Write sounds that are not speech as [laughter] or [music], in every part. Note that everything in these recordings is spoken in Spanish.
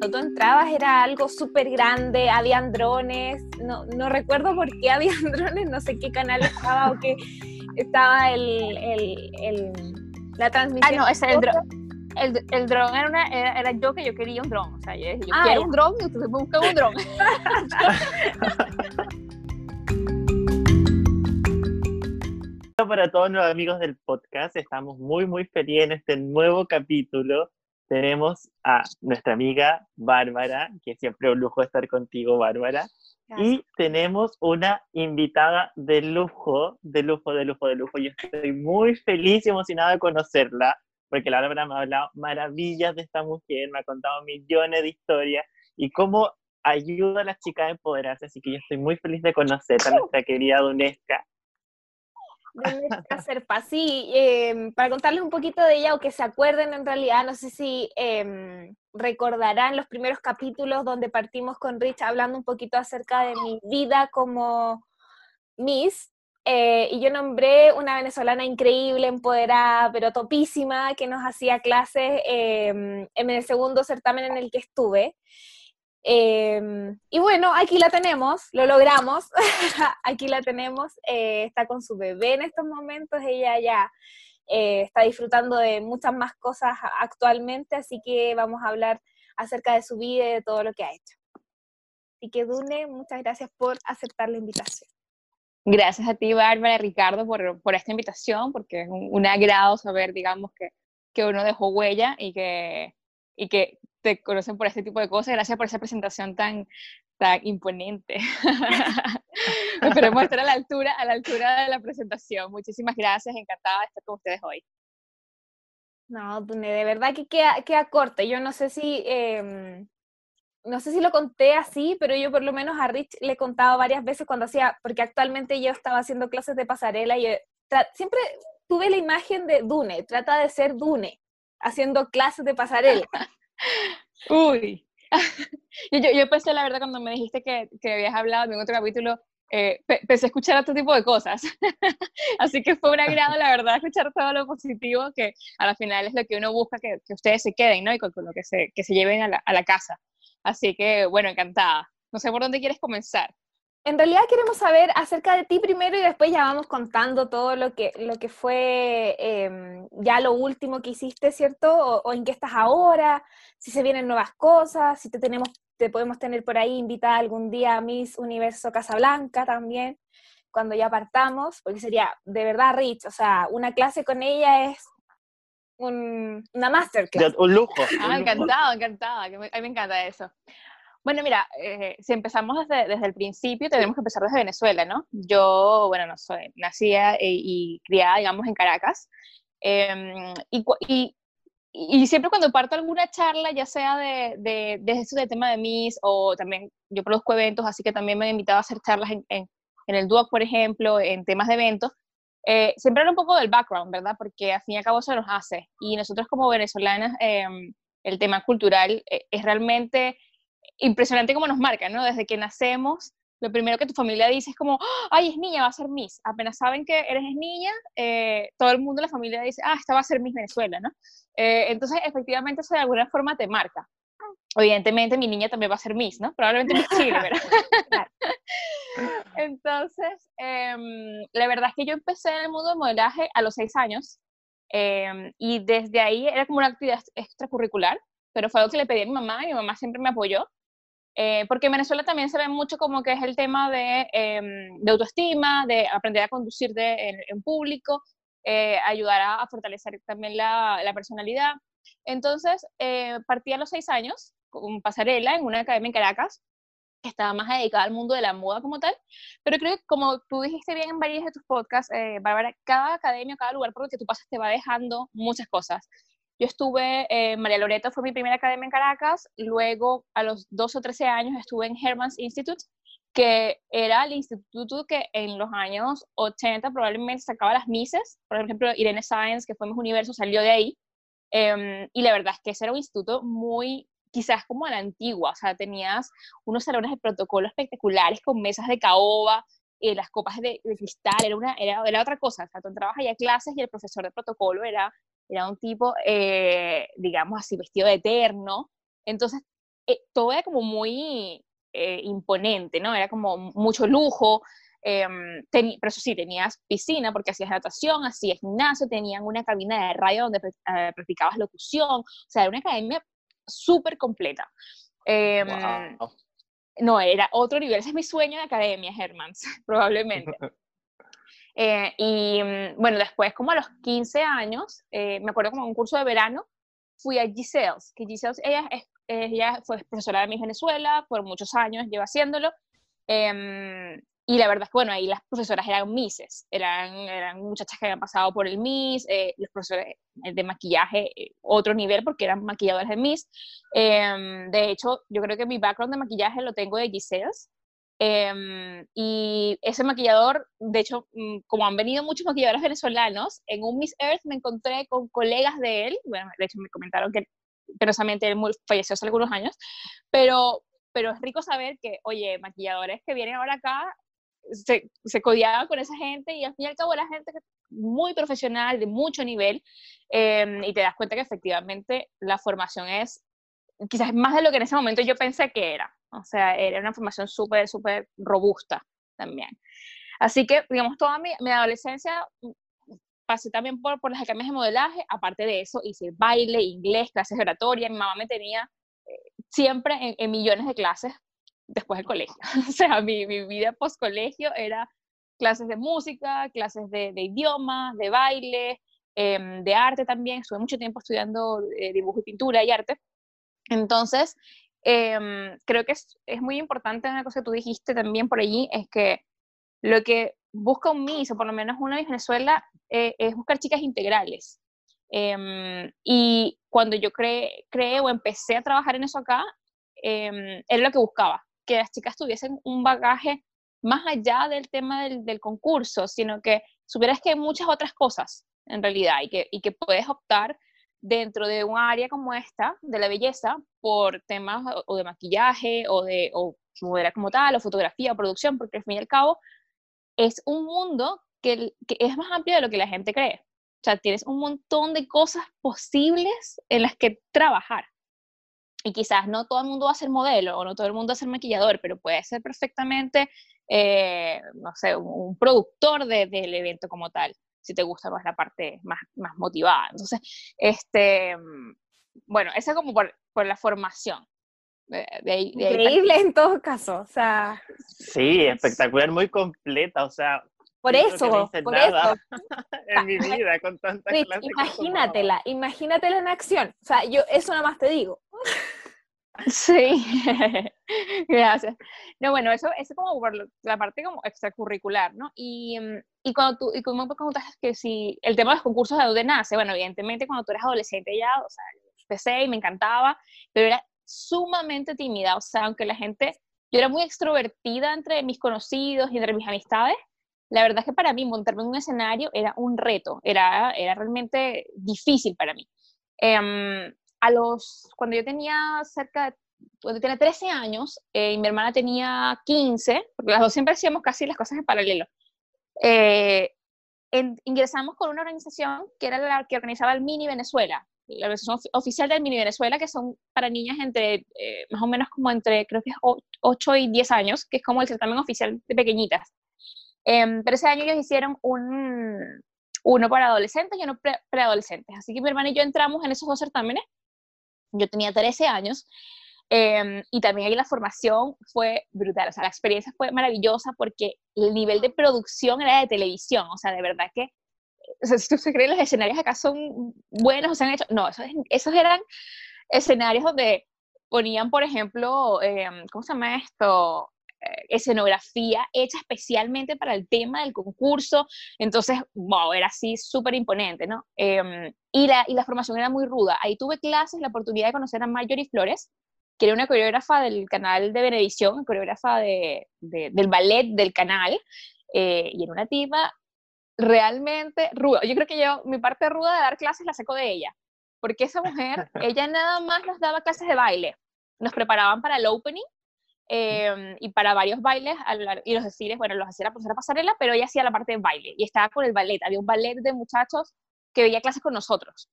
cuando tú entrabas era algo súper grande, habían drones, no, no recuerdo por qué habían [laughs] drones, no sé qué canal estaba o qué estaba el, el, el la transmisión. Ah, no, ese es el dron. El, el dron era, una, era, era, yo que yo quería un dron. O sea, yo, yo Ah, quiero un dron y ustedes buscan un dron. [laughs] Para todos los amigos del podcast, estamos muy, muy felices en este nuevo capítulo. Tenemos a nuestra amiga Bárbara, que siempre es un lujo estar contigo, Bárbara. Y tenemos una invitada de lujo, de lujo, de lujo, de lujo. Yo estoy muy feliz y emocionada de conocerla, porque la Bárbara me ha hablado maravillas de esta mujer, me ha contado millones de historias y cómo ayuda a las chicas a empoderarse. Así que yo estoy muy feliz de conocer a nuestra querida Dunesca. De nuestra [laughs] Serpa. Sí, eh, para contarles un poquito de ella o que se acuerden en realidad, no sé si eh, recordarán los primeros capítulos donde partimos con Rich hablando un poquito acerca de mi vida como Miss. eh, y yo nombré una venezolana increíble, empoderada, pero topísima, que nos hacía clases eh, en el segundo certamen en el que estuve. Eh, y bueno, aquí la tenemos, lo logramos, [laughs] aquí la tenemos, eh, está con su bebé en estos momentos, ella ya eh, está disfrutando de muchas más cosas actualmente, así que vamos a hablar acerca de su vida y de todo lo que ha hecho. Así que Dune, muchas gracias por aceptar la invitación. Gracias a ti, Bárbara, Ricardo, por, por esta invitación, porque es un, un agrado saber, digamos, que, que uno dejó huella y que, y que te conocen por este tipo de cosas. Gracias por esa presentación tan, tan imponente. [laughs] Esperemos estar a la altura, a la altura de la presentación. Muchísimas gracias, encantada de estar con ustedes hoy. No, Dune, de verdad que queda, queda corte. Yo no sé si, eh, no sé si lo conté así, pero yo por lo menos a Rich le he contado varias veces cuando hacía, porque actualmente yo estaba haciendo clases de pasarela y eh, siempre tuve la imagen de Dune, trata de ser Dune, haciendo clases de pasarela. [laughs] Uy. [laughs] yo, yo, pensé, la verdad, cuando me dijiste que, que habías hablado en otro capítulo, eh, pensé escuchar otro tipo de cosas. [laughs] Así que fue un agrado, la verdad, escuchar todo lo positivo, que a la final es lo que uno busca, que, que ustedes se queden, ¿no? Y con, con lo que se, que se lleven a la, a la casa. Así que, bueno, encantada. No sé por dónde quieres comenzar. En realidad queremos saber acerca de ti primero y después ya vamos contando todo lo que, lo que fue eh, ya lo último que hiciste, ¿cierto? O, o, en qué estás ahora, si se vienen nuevas cosas, si te tenemos, te podemos tener por ahí invitada algún día a Miss Universo Casablanca también, cuando ya partamos, porque sería de verdad rich, o sea, una clase con ella es un, una masterclass. Un lujo. Ah, un encantado, encantada, a mí me encanta eso. Bueno, mira, eh, si empezamos desde, desde, el principio, tenemos que empezar desde Venezuela, ¿no? Yo, bueno, no soy, nacida y, y criada, digamos, en Caracas. Eh, y, y, y, siempre cuando parto alguna charla, ya sea de, de, de eso del tema de Miss, o también yo produzco eventos, así que también me han invitado a hacer charlas en, en, en el DUOC, por ejemplo, en temas de eventos, eh, siempre era un poco del background, ¿verdad? Porque al fin y al cabo eso nos hace. Y nosotros como venezolanas, eh, el tema cultural eh, es realmente impresionante como nos marca, ¿no? Desde que nacemos, lo primero que tu familia dice es como, ay, es niña, va a ser Miss. Apenas saben que eres niña, eh, todo el mundo en la familia dice, ah, esta va a ser Miss Venezuela, ¿no? Eh, entonces, efectivamente, eso de alguna forma te marca. Evidentemente, mi niña también va a ser Miss, ¿no? Probablemente Miss Chile, ¿verdad? [laughs] entonces, eh, la verdad es que yo empecé en el mundo del modelaje a los seis años eh, y desde ahí era como una actividad extracurricular, pero fue algo que le pedí a mi mamá y mi mamá siempre me apoyó. Eh, porque en Venezuela también se ve mucho como que es el tema de, eh, de autoestima, de aprender a conducir de, en, en, público, eh, ayudar a, a, fortalecer también la, la personalidad. Entonces, eh, partí a los seis años con pasarela en una academia en Caracas, que estaba más dedicada al mundo de la moda como tal, pero creo que como tú dijiste bien en varios de tus podcasts, eh, Bárbara, cada academia, cada lugar por el que tú pasas te va dejando muchas cosas. Yo estuve, eh, María Loreto fue mi primera academia en Caracas, luego a los 12 o 13 años estuve en Herman's Institute, que era el instituto que en los años 80 probablemente sacaba las Mises, por ejemplo, Irene Sáenz, que fue Miss Universo, salió de ahí, eh, y la verdad es que ese era un instituto muy, quizás como a la antigua, o sea, tenías unos salones de protocolo espectaculares con mesas de caoba, eh, las copas de, de cristal, era, una, era, era otra cosa, o sea, tú entrabas allá a clases y el profesor de protocolo era era un tipo, eh, digamos así, vestido de eterno. Entonces, eh, todo era como muy eh, imponente, ¿no? Era como mucho lujo, em, pero eso sí, tenías piscina porque hacías natación, hacías gimnasio, tenían una cabina de radio donde practicabas locución, o sea, era una academia súper completa. Em, no, era otro nivel, ese es mi sueño de academia, Hermans, [laughs] probablemente. [laughs] Eh, y mm, bueno, después, como a los 15 años, eh, me acuerdo como un curso de verano, fui a Giselles, que Giselles, ella, ella fue profesora de mi Venezuela, por muchos años lleva haciéndolo. Em, y la verdad es que, bueno, ahí las profesoras eran Misses, eran, eran muchachas que habían pasado por el Miss, eh, los profesores de maquillaje, otro nivel, porque eran maquilladores de Miss. Em, de hecho, yo creo que mi background de maquillaje lo tengo de Giselles, Em, y ese maquillador, de hecho, mm, como han venido muchos maquilladores venezolanos, en un Miss Earth me encontré con colegas de él, bueno, de hecho me comentaron que penosamente él falleció hace algunos años, pero, pero es rico saber que, oye, maquilladores que vienen ahora acá se, se codiaban con esa gente y al fin y al cabo la gente muy profesional, de mucho nivel, em, y te das cuenta que efectivamente la formación es quizás más de lo que en ese momento yo pensé que era. O sea, era una formación súper, súper robusta también. Así que, digamos, toda mi, mi adolescencia mm, pasé también por, por las academias de modelaje. Aparte de eso, hice baile, inglés, clases de oratoria. Mi mamá me tenía eh, siempre en, millones de clases después del colegio. [laughs] o sea, mi, mi vida post-colegio era clases de música, clases de, de idiomas, de baile, em, de arte también. Estuve mucho tiempo estudiando eh, dibujo y pintura y arte. Entonces, Em, creo que es, es, muy importante una cosa que tú dijiste también por allí, es que lo que busca un MIS, o por lo menos una de Venezuela, eh, es buscar chicas integrales. Em, y cuando yo creé, o empecé a trabajar en eso acá, eh, era lo que buscaba, que las chicas tuviesen un bagaje más allá del tema del, del concurso, sino que supieras que hay muchas otras cosas en realidad y que, y que puedes optar dentro de un área como esta, de la belleza, por temas o de maquillaje o de o modela como tal, o fotografía o producción, porque al fin y al cabo es un mundo que, que, es más amplio de lo que la gente cree. O sea, tienes un montón de cosas posibles en las que trabajar. Y quizás no todo el mundo va a ser modelo o no todo el mundo va a ser maquillador, pero puede ser perfectamente, eh, no sé, un, productor del evento como tal si te gusta más la parte más, más motivada. Entonces, este, mm, bueno, esa como por, por la formación. Increíble en todo caso, o sea. Sí, espectacular, muy completa, o sea. Por eso, por eso. [laughs] en mi vida con clases. Imagínatela, imagínatela en acción. O sea, yo eso nada más te digo. Sí, [laughs] gracias. No, bueno, eso es como por la parte como extracurricular, ¿no? Y, mm, y cuando tú, y como me preguntas que si el tema de los concursos de dónde nace, bueno, evidentemente cuando tú eres adolescente ya, o sea, empecé y me encantaba, pero era sumamente tímida, o sea, aunque la gente, yo era muy extrovertida entre mis conocidos y entre mis amistades, la verdad es que para mí montarme en un escenario era un reto, era, era realmente difícil para mí. Eh, a los, cuando yo tenía cerca de, cuando tenía 13 años eh, y mi hermana tenía 15, porque las dos siempre hacíamos casi las cosas en paralelo, eh, ingresamos con una organización que era la que organizaba el Mini Venezuela, la organización oficial del Mini Venezuela, que son para niñas entre, eh, más o menos como entre, creo que es 8 y 10 años, que es como el certamen oficial de pequeñitas. Em, pero ese año ellos hicieron un, uno para adolescentes y uno preadolescentes. Así que mi hermana y yo entramos en esos dos certámenes yo tenía 13 años em, y también ahí la formación fue brutal, o sea, la experiencia fue maravillosa porque el nivel de producción era de televisión, o sea, de verdad que, o sea, si tú se crees los escenarios acá son buenos o se han hecho, no, esos, esos eran escenarios donde ponían, por ejemplo, em, ¿cómo se llama esto? Escenografía hecha especialmente para el tema del concurso, entonces, wow, era así súper imponente, ¿no? Em, y, la, y la formación era muy ruda. Ahí tuve clases, la oportunidad de conocer a Marjorie Flores, que era una coreógrafa del canal de Benedicción, coreógrafa de, del ballet del canal, eh, y era una tipa realmente ruda. Yo creo que yo, mi parte ruda de dar clases la saco de ella, porque esa mujer, [laughs] ella nada más nos daba clases de baile, nos preparaban para el opening, Em, y para varios bailes, y los desfiles, bueno, los hacía la profesora pasarela, pero ella hacía la parte de baile, y estaba con el ballet, había un ballet de muchachos que veía clases con nosotros,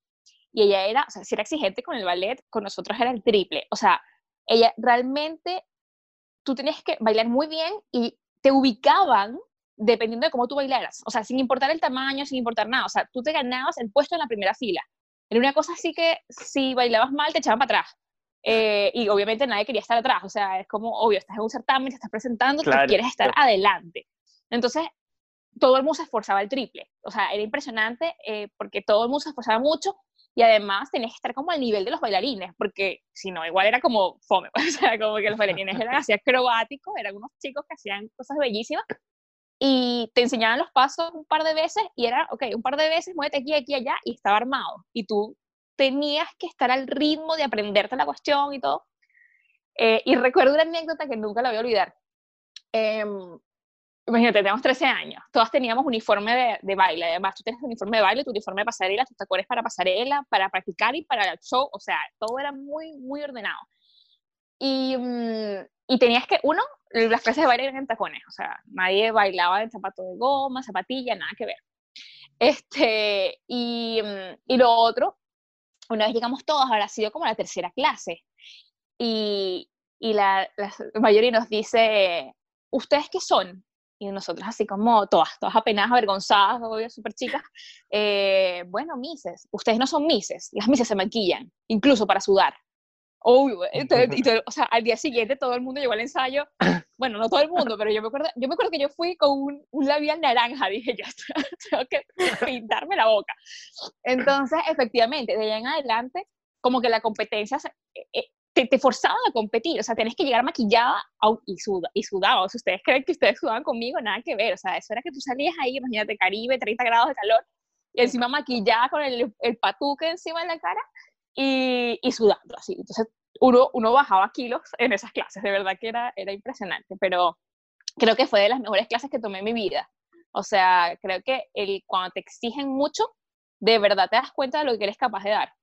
y ella era, o sea, si era exigente con el ballet, con nosotros era el triple, o sea, ella realmente, tú tenías que bailar muy bien y te ubicaban dependiendo de cómo tú bailaras, o sea, sin importar el tamaño, sin importar nada, o sea, tú te ganabas el puesto en la primera fila. Era una cosa así que si bailabas mal te echaban para atrás. Eh, y obviamente nadie quería estar atrás, o sea, es como, obvio, estás en un certamen, te estás presentando, tú quieres estar adelante. Entonces, todo el mundo se esforzaba el triple, o sea, era impresionante eh, porque todo el mundo se esforzaba mucho y además tenías que estar como al nivel de los bailarines, porque si no, igual era como fome, [laughs] o sea, como que los bailarines eran así acrobáticos, eran unos chicos que hacían cosas bellísimas, y te enseñaban los pasos un par de veces y era, ok, un par de veces, muévete aquí, aquí, allá, y estaba armado. Y tú tenías que estar al ritmo de aprenderte la cuestión y todo. Eh, y recuerdo una anécdota que nunca la voy a olvidar. Em, imagínate, tenemos 13 años, todas teníamos uniforme de, de, baile, además tú tienes uniforme de baile, tu uniforme de pasarela, tus tacones para pasarela, para practicar y para el show, o sea, todo era muy, muy ordenado. Y, mm, y tenías que, uno, las clases de baile eran en tacones, o sea, nadie bailaba en zapato de goma, zapatilla, nada que ver. Este, y, mm, y lo otro, una vez llegamos todos, habrá sido como la tercera clase, y, y la, la mayoría nos dice, ¿ustedes qué son? Y nosotros así como todas, todas apenas avergonzadas, obvio, súper chicas. Eh, bueno, mises, ustedes no son mises, las mises se maquillan, incluso para sudar. Obvio, o sea, al día siguiente todo el mundo llegó al ensayo, bueno, no todo el mundo, pero yo me acuerdo, yo me acuerdo que yo fui con un, un labial naranja, [laughs] dije yo, tengo que pintarme la boca. Entonces, efectivamente, de allá en adelante, como que la competencia eh, eh, te, te forzaban a competir, o sea, tenés que llegar maquillada y, suda, y sudaba, o sea, ustedes creen que ustedes sudaban conmigo, nada que ver, o sea, eso era que tú salías ahí, imagínate, Caribe, 30 grados de calor, y encima maquillada con el, el patuque encima de la cara, y, y, sudando así. Entonces uno, uno bajaba kilos en esas clases, de verdad que era, era impresionante, pero creo que fue de las mejores clases que tomé en mi vida. O sea, creo que el, cuando te exigen mucho, de verdad te das cuenta de lo que eres capaz de dar.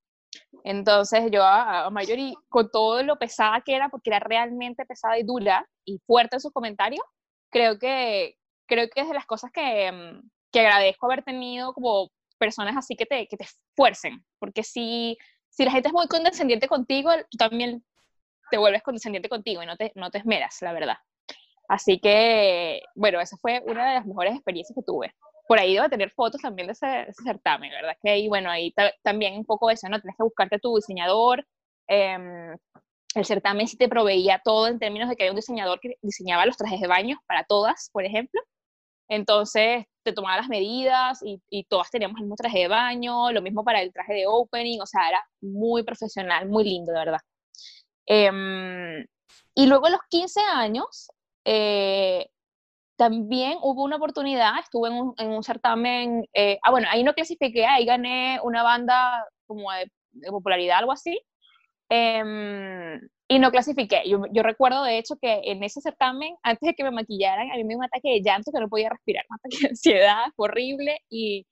Entonces yo a, a Mayori, con todo lo pesada que era, porque era realmente pesada y dura y fuerte en sus comentarios, creo que, creo que es de las cosas que, mm, que agradezco haber tenido como personas así que te, que te esfuercen, porque si si la gente es muy condescendiente contigo, tú también te vuelves condescendiente contigo y no te, no te esmeras, la verdad. Así que, bueno, esa fue una de las mejores experiencias que tuve. Por ahí debo tener fotos también de ese, certamen, ¿verdad? Que ahí, bueno, ahí también un poco eso, ¿no? Tienes que buscarte tu diseñador. Eh, el certamen sí te proveía todo en términos de que hay un diseñador que diseñaba los trajes de baño para todas, por ejemplo. Entonces, te tomaba las medidas y, y, todas teníamos el mismo traje de baño, lo mismo para el traje de opening, o sea, era muy profesional, muy lindo, de verdad. Eh, y luego a los 15 años, eh, también hubo una oportunidad, estuve en un, en un certamen, eh, ah, bueno, ahí no clasifiqué, ahí gané una banda como de, de popularidad, algo así, eh, y no clasifiqué. Yo, yo, recuerdo, de hecho, que en ese certamen, antes de que me maquillaran, a mí me dio un ataque de llanto que no podía respirar, un ataque de ansiedad horrible y,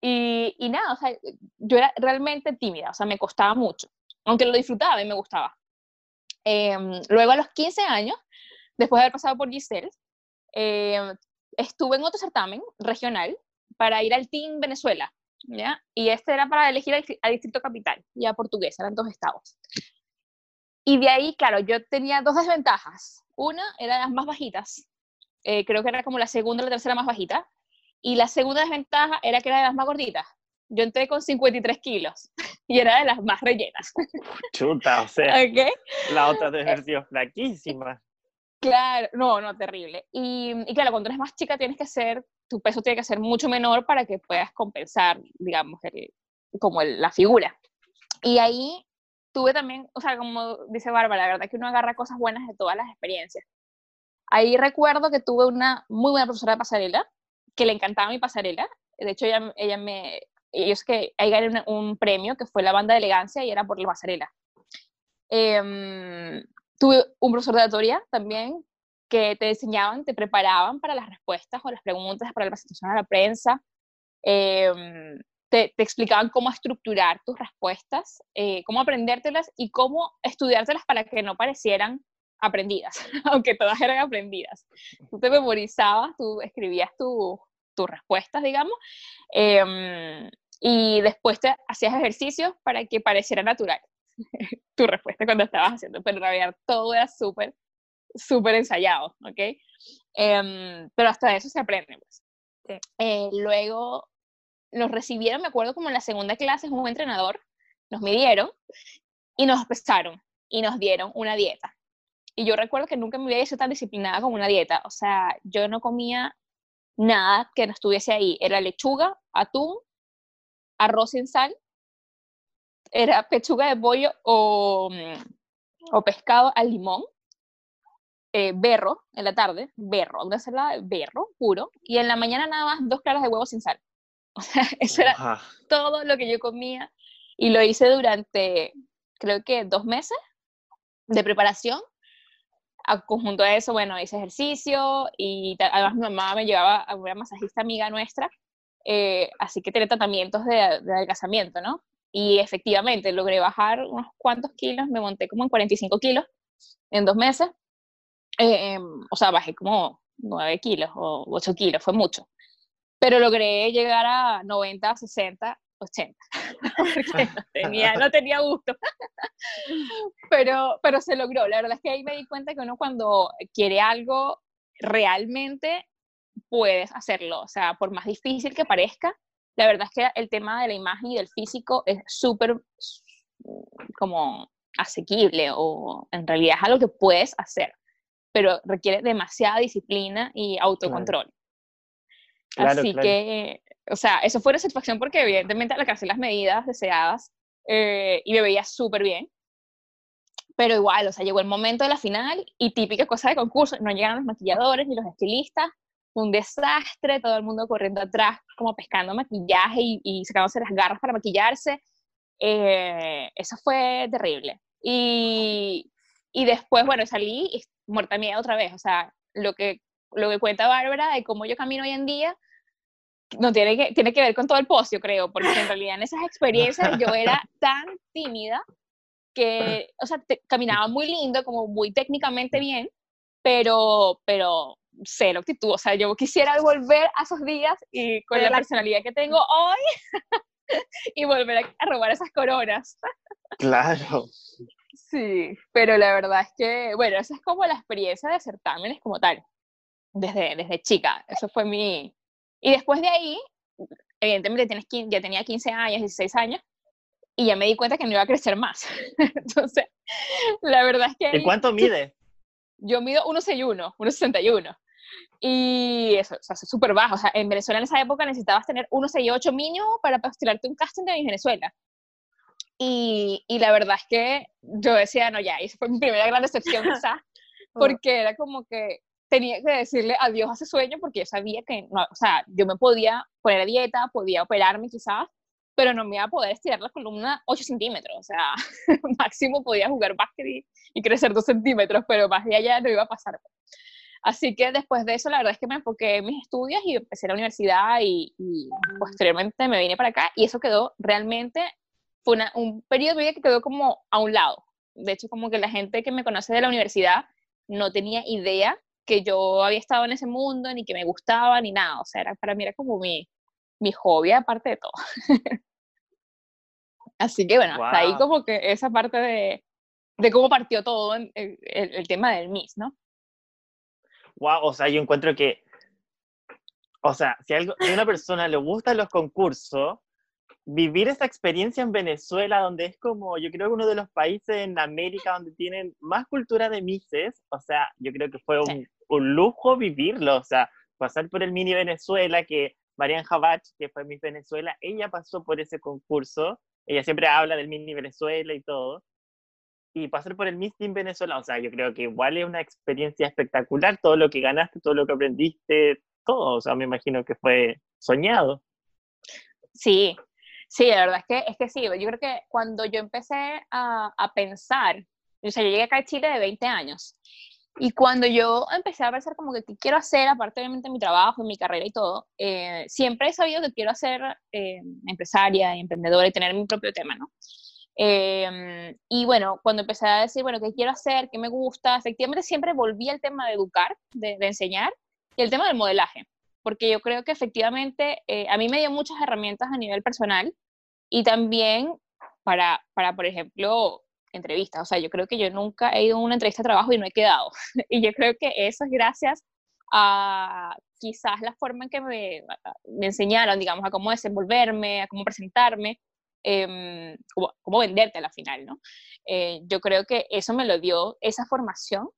y, y, nada, o sea, yo era realmente tímida, o sea, me costaba mucho, aunque lo disfrutaba y me gustaba. Eh, luego a los 15 años, después de haber pasado por Giselle, eh, estuve en otro certamen regional para ir al Team Venezuela, ¿ya? Y este era para elegir al, al Distrito Capital, ya portugués, eran dos estados. Y de ahí, claro, yo tenía dos desventajas. Una era las más bajitas, eh, creo que era como la segunda o la tercera más bajita. Y la segunda desventaja era que era de las más gorditas. Yo entré con 53 kilos [laughs] y era de las más rellenas. [laughs] Chuta, o sea, okay. la otra haber sido flaquísima. Claro, no, no, terrible. Y, y, claro, cuando eres más chica tienes que ser, tu peso tiene que ser mucho menor para que puedas compensar, digamos, el, como el, la figura. Y ahí tuve también, o sea, como dice Bárbara, la verdad que uno agarra cosas buenas de todas las experiencias. Ahí recuerdo que tuve una muy buena profesora de pasarela, que le encantaba mi pasarela. De hecho, ella, ella me, ellos que ahí gané un, un, premio que fue la banda de elegancia y era por la pasarela. Eh, tuve un profesor de oratoria también que te enseñaban, te preparaban para las respuestas o las preguntas para la presentación a la prensa. Eh, te, te, explicaban cómo estructurar tus respuestas, eh, cómo aprendértelas y cómo estudiártelas para que no parecieran aprendidas, [laughs] aunque todas eran aprendidas. Tú te memorizabas, tú escribías tus tu respuestas, digamos, eh, y después te hacías ejercicios para que pareciera natural. [laughs] tu respuesta cuando estabas haciendo, pero en realidad todo era súper, súper ensayado, ¿ok? Em, pero hasta eso se aprende, pues. Eh, luego nos recibieron, me acuerdo como en la segunda clase, un entrenador, nos midieron y nos pesaron y nos dieron una dieta. Y yo recuerdo que nunca me había hecho tan disciplinada como una dieta. O sea, yo no comía nada que no estuviese ahí. Era lechuga, atún, arroz sin sal, era pechuga de pollo o, mm, o pescado al limón, eh, berro en la tarde, berro, una ensalada de berro puro, y en la mañana nada más dos claras de huevo sin sal. O sea, [laughs] eso era todo lo que yo comía y lo hice durante, creo que dos meses de preparación. A conjunto de eso, bueno, hice ejercicio y además mi mamá me llevaba a una masajista amiga nuestra, eh, así que tenía tratamientos de, de adelgazamiento, ¿no? Y efectivamente logré bajar unos cuantos kilos, me monté como en 45 kilos en dos meses. Eh, em, o sea, bajé como 9 kilos o 8 kilos, fue mucho. Pero logré llegar a 90, 60, 80, porque no tenía, no tenía gusto. [laughs] pero, pero se logró. La verdad es que ahí me di cuenta que uno cuando quiere algo, realmente puedes hacerlo. O sea, por más difícil que parezca, la verdad es que el tema de la imagen y del físico es súper como asequible o en realidad es algo que puedes hacer, pero requiere demasiada disciplina y autocontrol. Así que, o sea, eso fue una satisfacción porque evidentemente alcancé las medidas deseadas eh, y me veía súper bien. Pero igual, o sea, llegó el momento de la final y típica cosa de concurso, no llegaron los maquilladores ni los estilistas, un desastre, todo el mundo corriendo atrás, como pescando maquillaje y, sacándose las garras para maquillarse. Eh, eso fue terrible. Y, y después, bueno, salí y muerta mía otra vez. O sea, lo que, lo que cuenta Bárbara de cómo yo camino hoy en día, no tiene que, tiene que ver con todo el post, yo creo, porque en realidad en esas experiencias yo era [laughs] tan tímida que, o sea, caminaba muy lindo, como muy técnicamente bien, pero, pero cero actitud. O sea, yo quisiera volver a esos días y con la personalidad que tengo hoy [laughs] y volver a, robar esas coronas. Claro. Sí, pero la verdad es que, bueno, esa es como la experiencia de certámenes como tal, desde, desde chica. Eso fue mi... Y después de ahí, evidentemente tienes, ya tenía 15 años, 16 años, y ya me di cuenta que no iba a crecer más. [laughs] Entonces, la verdad es que... ¿En cuánto mide? Yo mido 1,61, 1,61. Y eso, o sea, es súper bajo. O sea, en Venezuela en esa época necesitabas tener 1,68 mínimo para postularte un casting de Venezuela. Y, y, la verdad es que yo decía, no, ya, y esa fue mi primera gran decepción quizás, [laughs] porque era como que tenía que decirle adiós a ese sueño porque yo sabía que, no, o sea, yo me podía poner a dieta, podía operarme quizás, pero no me iba a poder estirar la columna 8 centímetros, o sea, [laughs] máximo podía jugar básquet y, y crecer 2 centímetros, pero más de allá no iba a pasar. Así que después de eso, la verdad es que me enfoqué en mis estudios y empecé la universidad y, posteriormente me vine para acá y eso quedó realmente, fue un periodo de vida que quedó como a un lado. De hecho, como que la gente que me conoce de la universidad no tenía idea que yo había estado en ese mundo, ni que me gustaba, ni nada. O sea, era, para mí era como mi, mi hobby aparte de todo. [laughs] Así que bueno, hasta ahí como que esa parte de, de cómo partió todo el, el tema del Miss, ¿no? wow, o sea, yo encuentro que, o sea, si, algo, a una persona le gustan los concursos, vivir esa experiencia en Venezuela, donde es como, yo creo que uno de los países en América donde tienen más cultura de Mises, o sea, yo creo que fue un, un lujo vivirlo, o sea, pasar por el mini Venezuela, que Marian Javach, que fue Miss Venezuela, ella pasó por ese concurso, ella siempre habla del mini Venezuela y todo, y pasar por el Miss Team Venezuela, o sea, yo creo que igual es una experiencia espectacular, todo lo que ganaste, todo lo que aprendiste, todo, o sea, me imagino que fue soñado. Sí, sí, la verdad es que, es que sí, yo creo que cuando yo empecé a, a pensar, o sea, yo llegué acá a Chile de 20 años, y cuando yo empecé a pensar como que qué quiero hacer, aparte obviamente de mi trabajo, mi carrera y todo, eh, siempre he sabido que quiero ser eh, empresaria y emprendedora y tener mi propio tema, ¿no? Em, y bueno, cuando empecé a decir, bueno, ¿qué quiero hacer? ¿Qué me gusta? Efectivamente siempre volví al tema de educar, de, enseñar, y el tema del modelaje, porque yo creo que efectivamente eh, a mí me dio muchas herramientas a nivel personal y también para, para, por ejemplo, entrevistas. O sea, yo creo que yo nunca he ido a una entrevista de trabajo y no he quedado. [laughs] y yo creo que eso es gracias a quizás la forma en que me, me enseñaron, digamos, a cómo desenvolverme, a cómo presentarme, eh, cómo, venderte a la final, ¿no? Eh, yo creo que eso me lo dio esa formación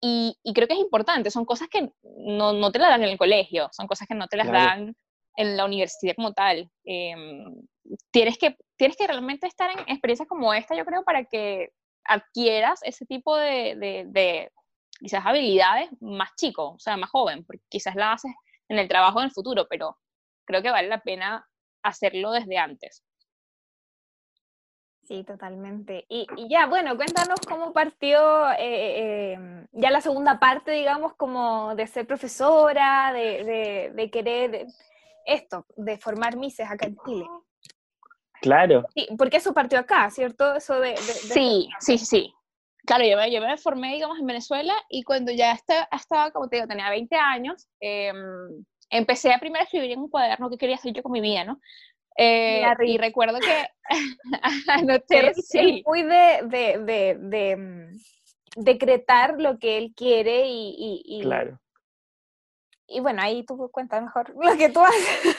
y, y, creo que es importante, son cosas que no, no, te las dan en el colegio, son cosas que no te las dan en la universidad como tal. Em, tienes, que, tienes que realmente estar en experiencias como esta, yo creo, para que adquieras ese tipo de, de, de quizás habilidades más chico, o sea, más joven, porque quizás la haces en el trabajo en el futuro, pero creo que vale la pena hacerlo desde antes. Sí, totalmente. Y, ya, bueno, cuéntanos cómo partió eh, eh, em, ya la segunda parte, digamos, como de ser profesora, de, de, de querer esto, de formar mises acá en Chile. Claro. Sí, porque eso partió acá, ¿cierto? Eso de, sí, sí, sí. Claro, yo me, yo me, formé, digamos, en Venezuela y cuando ya estaba, estaba como te digo, tenía 20 años, eh, empecé a primero escribir en un cuaderno qué quería hacer yo con mi vida, ¿no? Eh, y recuerdo que [laughs] [laughs] anoté, sí. muy de, de, de, de, mm, decretar lo que él quiere y, y, claro. Y bueno, ahí tú cuentas mejor [laughs] lo que tú haces.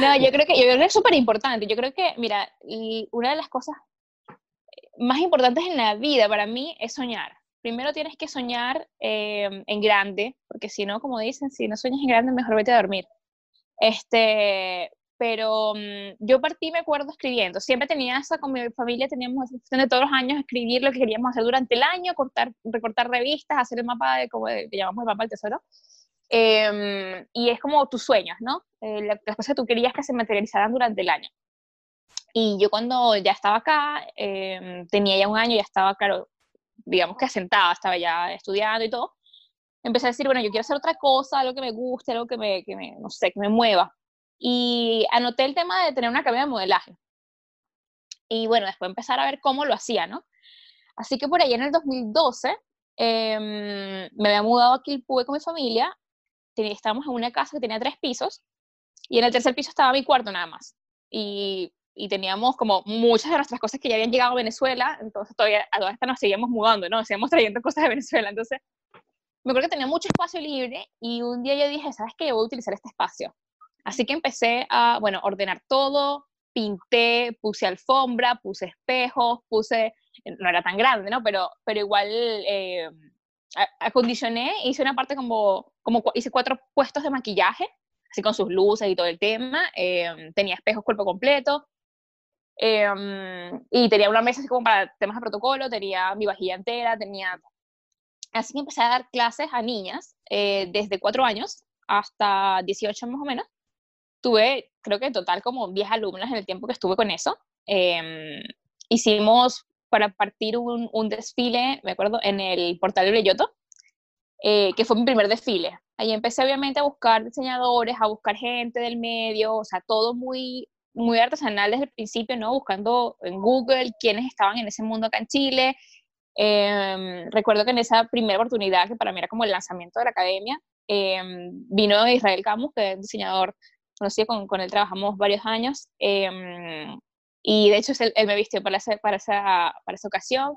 No, yo creo que, yo creo que es súper importante. Yo creo que, mira, y una de las cosas más importantes en la vida para mí es soñar. Primero tienes que soñar em, en grande, porque si no, como dicen, si no sueñas en grande, mejor vete a dormir. Este, pero mm, yo partí, me acuerdo, escribiendo. Siempre tenía esa, con mi familia teníamos esa cuestión de todos los años escribir lo que queríamos hacer durante el año, cortar, recortar revistas, hacer el mapa de, como le llamamos el mapa del tesoro. Em, y es como tus sueños, ¿no? Eh, las cosas que tú querías que se materializaran durante el año. Y yo cuando ya estaba acá, em, tenía ya un año, ya estaba, claro, digamos que asentada, estaba ya estudiando y todo, empecé a decir, bueno, yo quiero hacer otra cosa, algo que me guste, algo que me, que me no sé, que me mueva. Y anoté el tema de tener una academia de modelaje. Y bueno, después empezar a ver cómo lo hacía, ¿no? Así que por ahí en el 2012 em, me había mudado aquí el con mi familia estábamos en una casa que tenía tres pisos y en el tercer piso estaba mi cuarto nada más. Y, y teníamos como muchas de nuestras cosas que ya habían llegado a Venezuela, entonces todavía a todas estas nos seguíamos mudando, ¿no? Seguíamos trayendo cosas de Venezuela. Entonces, me acuerdo que tenía mucho espacio libre y un día yo dije, ¿sabes qué? Yo voy a utilizar este espacio. Así que empecé a, bueno, ordenar todo, pinté, puse alfombra, puse espejos, puse, no era tan grande, ¿no? Pero, pero igual eh, acondicioné, hice una parte como, como hice cuatro puestos de maquillaje, así con sus luces y todo el tema, em, tenía espejos cuerpo completo, em, y tenía una mesa así como para temas de protocolo, tenía mi vajilla entera, tenía... Así que empecé a dar clases a niñas eh, desde cuatro años hasta 18 más o menos. Tuve, creo que en total como 10 alumnas en el tiempo que estuve con eso. Em, hicimos para partir un, un, desfile, me acuerdo, en el portal de Belloto, eh, que fue mi primer desfile. Ahí empecé obviamente a buscar diseñadores, a buscar gente del medio, o sea, todo muy, muy artesanal desde el principio, ¿no? Buscando en Google quiénes estaban en ese mundo acá en Chile. Em, recuerdo que en esa primera oportunidad, que para mí era como el lanzamiento de la academia, eh, vino Israel Camus, que es un diseñador conocido, con, con él trabajamos varios años, eh, y de hecho él, me vistió para esa, para esa, para esa ocasión.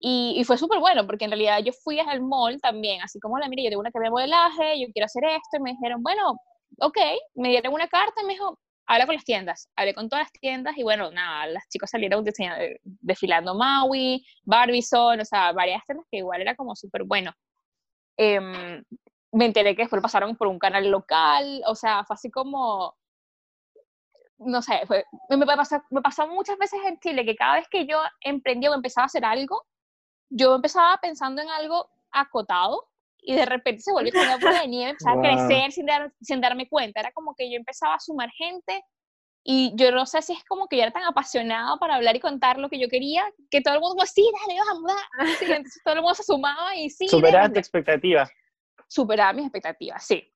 Y, y fue súper bueno, porque en realidad yo fui al mall también, así como, la mire, yo tengo una academia de modelaje, yo quiero hacer esto, y me dijeron, bueno, ok, me dieron una carta y me dijo, habla con las tiendas, hablé con todas las tiendas y bueno, nada, las chicas salieron desfilando Maui, Barbizon, o sea, varias tiendas que igual era como súper bueno. Em, me enteré que después pasaron por un canal local, o sea, fue así como, no sé, fue, me, pasó, me pasó muchas veces en Chile que cada vez que yo emprendía o empezaba a hacer algo, yo empezaba pensando en algo acotado y de repente se volvió una bola de nieve, empezaba a [laughs] crecer sin, sin darme cuenta. Era como que yo empezaba a sumar gente y yo no sé si es como que yo era tan apasionado para hablar y contar lo que yo quería, que todo el mundo como, sí, dale, vas a mudar. entonces todo el mundo se sumaba y sí. Expectativas. Superaba mis expectativas, sí.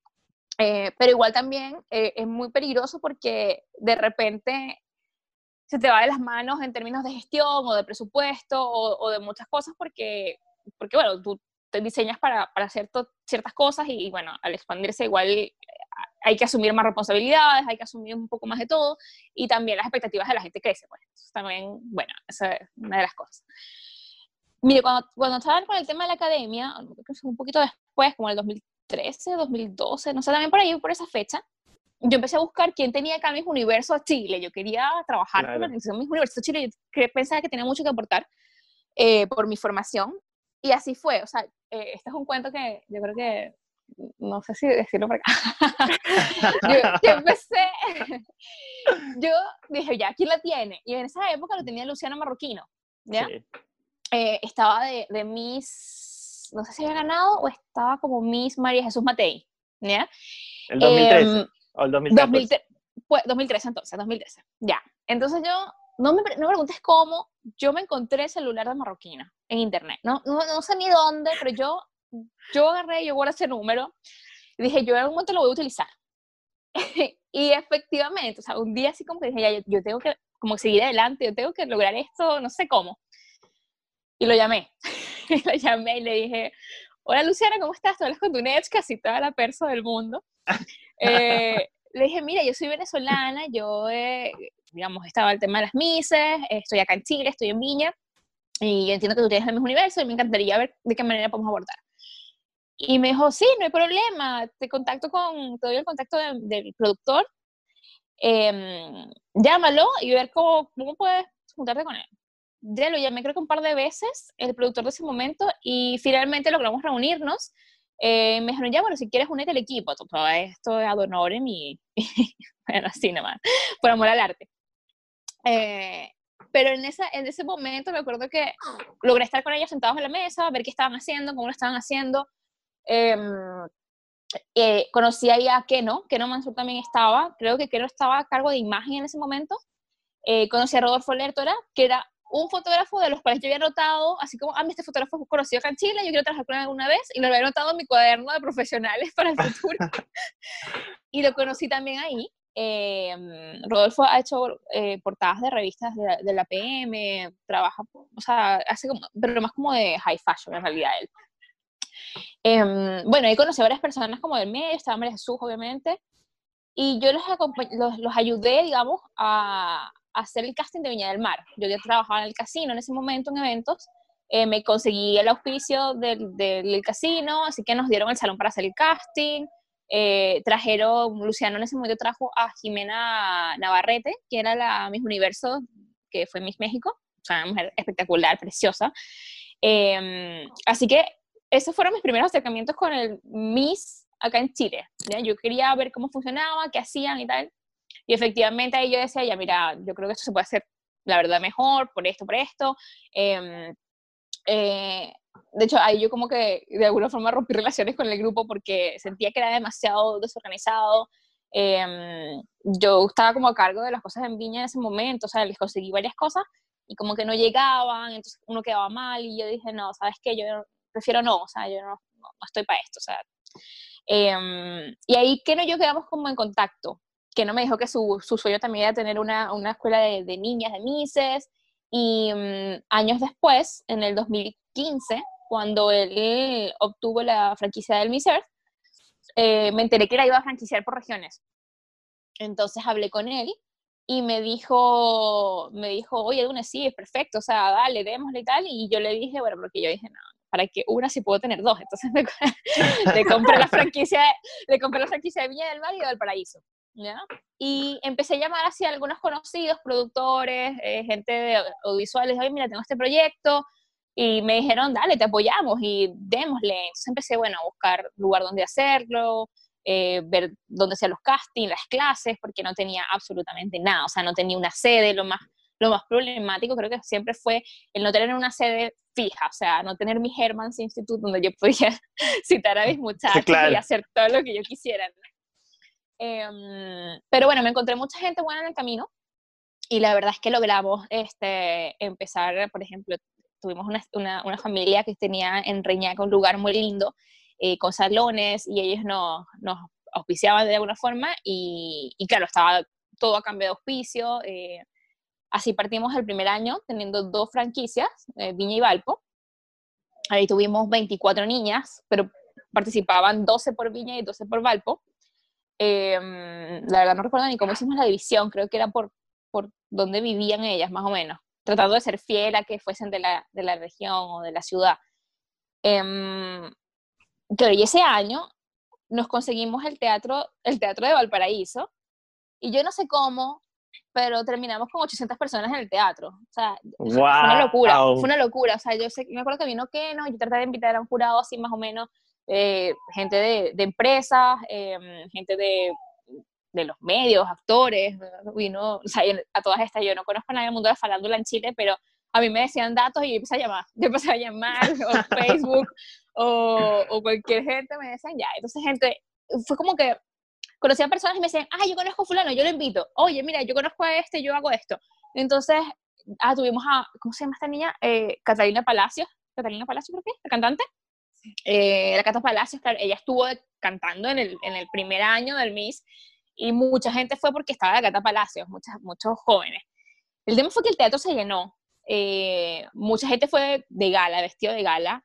Eh, pero igual también eh, es muy peligroso porque de repente se te va de las manos en términos de gestión o de presupuesto o, de muchas cosas porque, porque bueno, tú te diseñas para, hacer ciertas cosas y, bueno, al expandirse igual hay que asumir más responsabilidades, hay que asumir un poco más de todo, y también las expectativas de la gente crecen, pues. también, bueno, esa es una de las cosas. Mire, cuando, cuando estaba con el tema de la academia, un poquito después, como el 2013, 2012, no sé, también por ahí, por esa fecha, yo empecé a buscar quién tenía acá Mis Universo Chile. Yo quería trabajar con la organización Mis Universo Chile. Yo pensaba que tenía mucho que aportar eh, por mi formación. Y así fue. O sea, eh, este es un cuento que yo creo que, no sé si decirlo por acá. [laughs] yo, empecé, [laughs] yo dije, ya, ¿quién la tiene? Y en esa época lo tenía Luciano Marroquino. ¿ya? Eh, estaba de, de Miss, no sé si había ganado o estaba como Miss María Jesús Matei. ¿ya? El 2013. ¿O el 2013? Pues, 2013 entonces, 2013. Ya. Entonces yo, no me, no me preguntes cómo, yo me encontré el celular de Marroquina en internet. No, no, no sé ni dónde, pero yo, yo agarré, yo guardé ese número y dije, yo en algún momento lo voy a utilizar. [laughs] y efectivamente, o sea, un día así como que dije, ya, yo, tengo que como seguir adelante, yo tengo que lograr esto, no sé cómo. Y lo llamé. [laughs] lo llamé y le dije, hola Luciana, ¿cómo estás? ¿Tú hablas con tu Nets casi toda la perso del mundo? [laughs] Eh, le dije, mira, yo soy venezolana, yo, eh, digamos, estaba el tema de las mises, estoy acá en Chile, estoy en Viña, y entiendo que tú tienes el mismo universo y me encantaría ver de qué manera podemos abordar. Y me dijo, sí, no hay problema, te contacto con, te doy el contacto del productor, em, llámalo y ver cómo, cómo puedes juntarte con él. Ya lo llamé creo que un par de veces, el productor de ese momento, y finalmente logramos reunirnos eh, me dijeron, ya, bueno, si quieres unirte al equipo, todo esto es ad honorem y, [laughs] bueno, así nomás, por amor al arte. Eh, pero en, esa, en ese momento me acuerdo que logré estar con ellos sentados en la mesa, ver qué estaban haciendo, cómo lo estaban haciendo. Em, eh, conocí ahí a Keno, Keno Mansur también estaba, creo que Keno estaba a cargo de imagen en ese momento. Eh, conocí a Rodolfo Lertora, que era un fotógrafo de los cuales yo había notado, así como, ah, este fotógrafo es conocido acá en Chile, yo quiero trabajar con él alguna vez, y lo había notado en mi cuaderno de profesionales [laughs] para el futuro. y lo conocí también ahí. Em, Rodolfo ha hecho eh, portadas de revistas de, la PM, trabaja, o sea, hace como, pero más como de high fashion en realidad él. Em, bueno, ahí conocí a varias personas como del medio, estaba María Jesús, obviamente, y yo los, los, los ayudé, digamos, a, hacer el casting de Viña del Mar. Yo ya trabajaba en el casino en ese momento, en eventos. Eh, me conseguí el auspicio del, del, casino, así que nos dieron el salón para hacer el casting. Eh, trajeron, Luciano en ese momento trajo a Jimena Navarrete, que era la Miss Universo, que fue Miss México, o sea, una mujer espectacular, preciosa. Em, así que esos fueron mis primeros acercamientos con el Miss acá en Chile. Yo quería ver cómo funcionaba, qué hacían y tal. Y efectivamente ahí yo decía, ya mira, yo creo que esto se puede hacer, la verdad, mejor, por esto, por esto. Em, eh, de hecho, ahí yo como que de alguna forma rompí relaciones con el grupo porque sentía que era demasiado desorganizado. Em, yo estaba como a cargo de las cosas en Viña en ese momento, o sea, les conseguí varias cosas y como que no llegaban, entonces uno quedaba mal y yo dije, no, ¿sabes qué? Yo prefiero no, o sea, yo no, no, estoy para esto, o sea. Em, y ahí que no yo quedamos como en contacto que no me dijo que su, su sueño también era tener una, una escuela de, de, niñas, de mises, y mm, años después, en el 2015, cuando él obtuvo la franquicia del Miss eh, me enteré que la iba a franquiciar por regiones. Entonces hablé con él y me dijo, me dijo, oye, Dune, sí, es perfecto, o sea, dale, démosle y tal, y yo le dije, bueno, porque yo dije, no, para que una sí puedo tener dos, entonces [laughs] [laughs] le, compré la [laughs] franquicia, le compré la franquicia de Viña del Mar y del Paraíso. Y empecé a llamar hacia algunos conocidos, productores, eh, gente de audiovisuales, oye, mira, tengo este proyecto, y me dijeron, dale, te apoyamos y démosle. Entonces empecé, bueno, a buscar lugar donde hacerlo, eh, ver dónde hacían los castings, las clases, porque no tenía absolutamente nada, o sea, no tenía una sede, lo más, lo más problemático creo que siempre fue el no tener una sede fija, o sea, no tener mi Hermans Institute donde yo podía [laughs] citar a mis [laughs] muchachos y hacer todo lo que yo quisiera. Em, pero bueno, me encontré mucha gente buena en el camino y la verdad es que logramos este, empezar, por ejemplo, tuvimos una, una, familia que tenía en Reñaca un lugar muy lindo, eh, con salones, y ellos nos, nos auspiciaban de alguna forma, y, y, claro, estaba todo a cambio de auspicio. Eh, así partimos el primer año teniendo dos franquicias, eh, Viña y Valpo. Ahí tuvimos 24 niñas, pero participaban 12 por Viña y 12 por Valpo. Em, la verdad no recuerdo ni cómo hicimos la división, creo que era por, por dónde vivían ellas, más o menos, tratando de ser fiel a que fuesen de la, de la región o de la ciudad. Eh, claro, y ese año nos conseguimos el teatro, el teatro de Valparaíso, y yo no sé cómo, pero terminamos con 800 personas en el teatro. O sea, fue una locura, fue una locura. O sea, yo sé, me acuerdo que vino que no, yo traté de invitar a un jurado así más o menos, eh, gente de, empresas, em, gente de, de, los medios, actores, vino, a todas estas, yo no conozco a nadie del mundo de la farándula en Chile, pero a mí me decían datos y yo empecé a llamar, [laughs] yo empecé a llamar, o Facebook, o, o cualquier gente me decían ya. Entonces, gente, fue como que conocía personas y me decían, ah, yo conozco a fulano, yo lo invito. Oye, mira, yo conozco a este, yo hago esto. Entonces, ah, tuvimos a, ¿cómo se llama esta niña? Eh, Catalina Palacios. Catalina Palacios, creo que, la cantante. Eh, la Cata Palacios, ella estuvo cantando en el, en el primer año del Miss y mucha gente fue porque estaba la Cata Palacios, muchas, muchos jóvenes. El tema fue que el teatro se llenó. Eh, mucha gente fue de gala, vestido de gala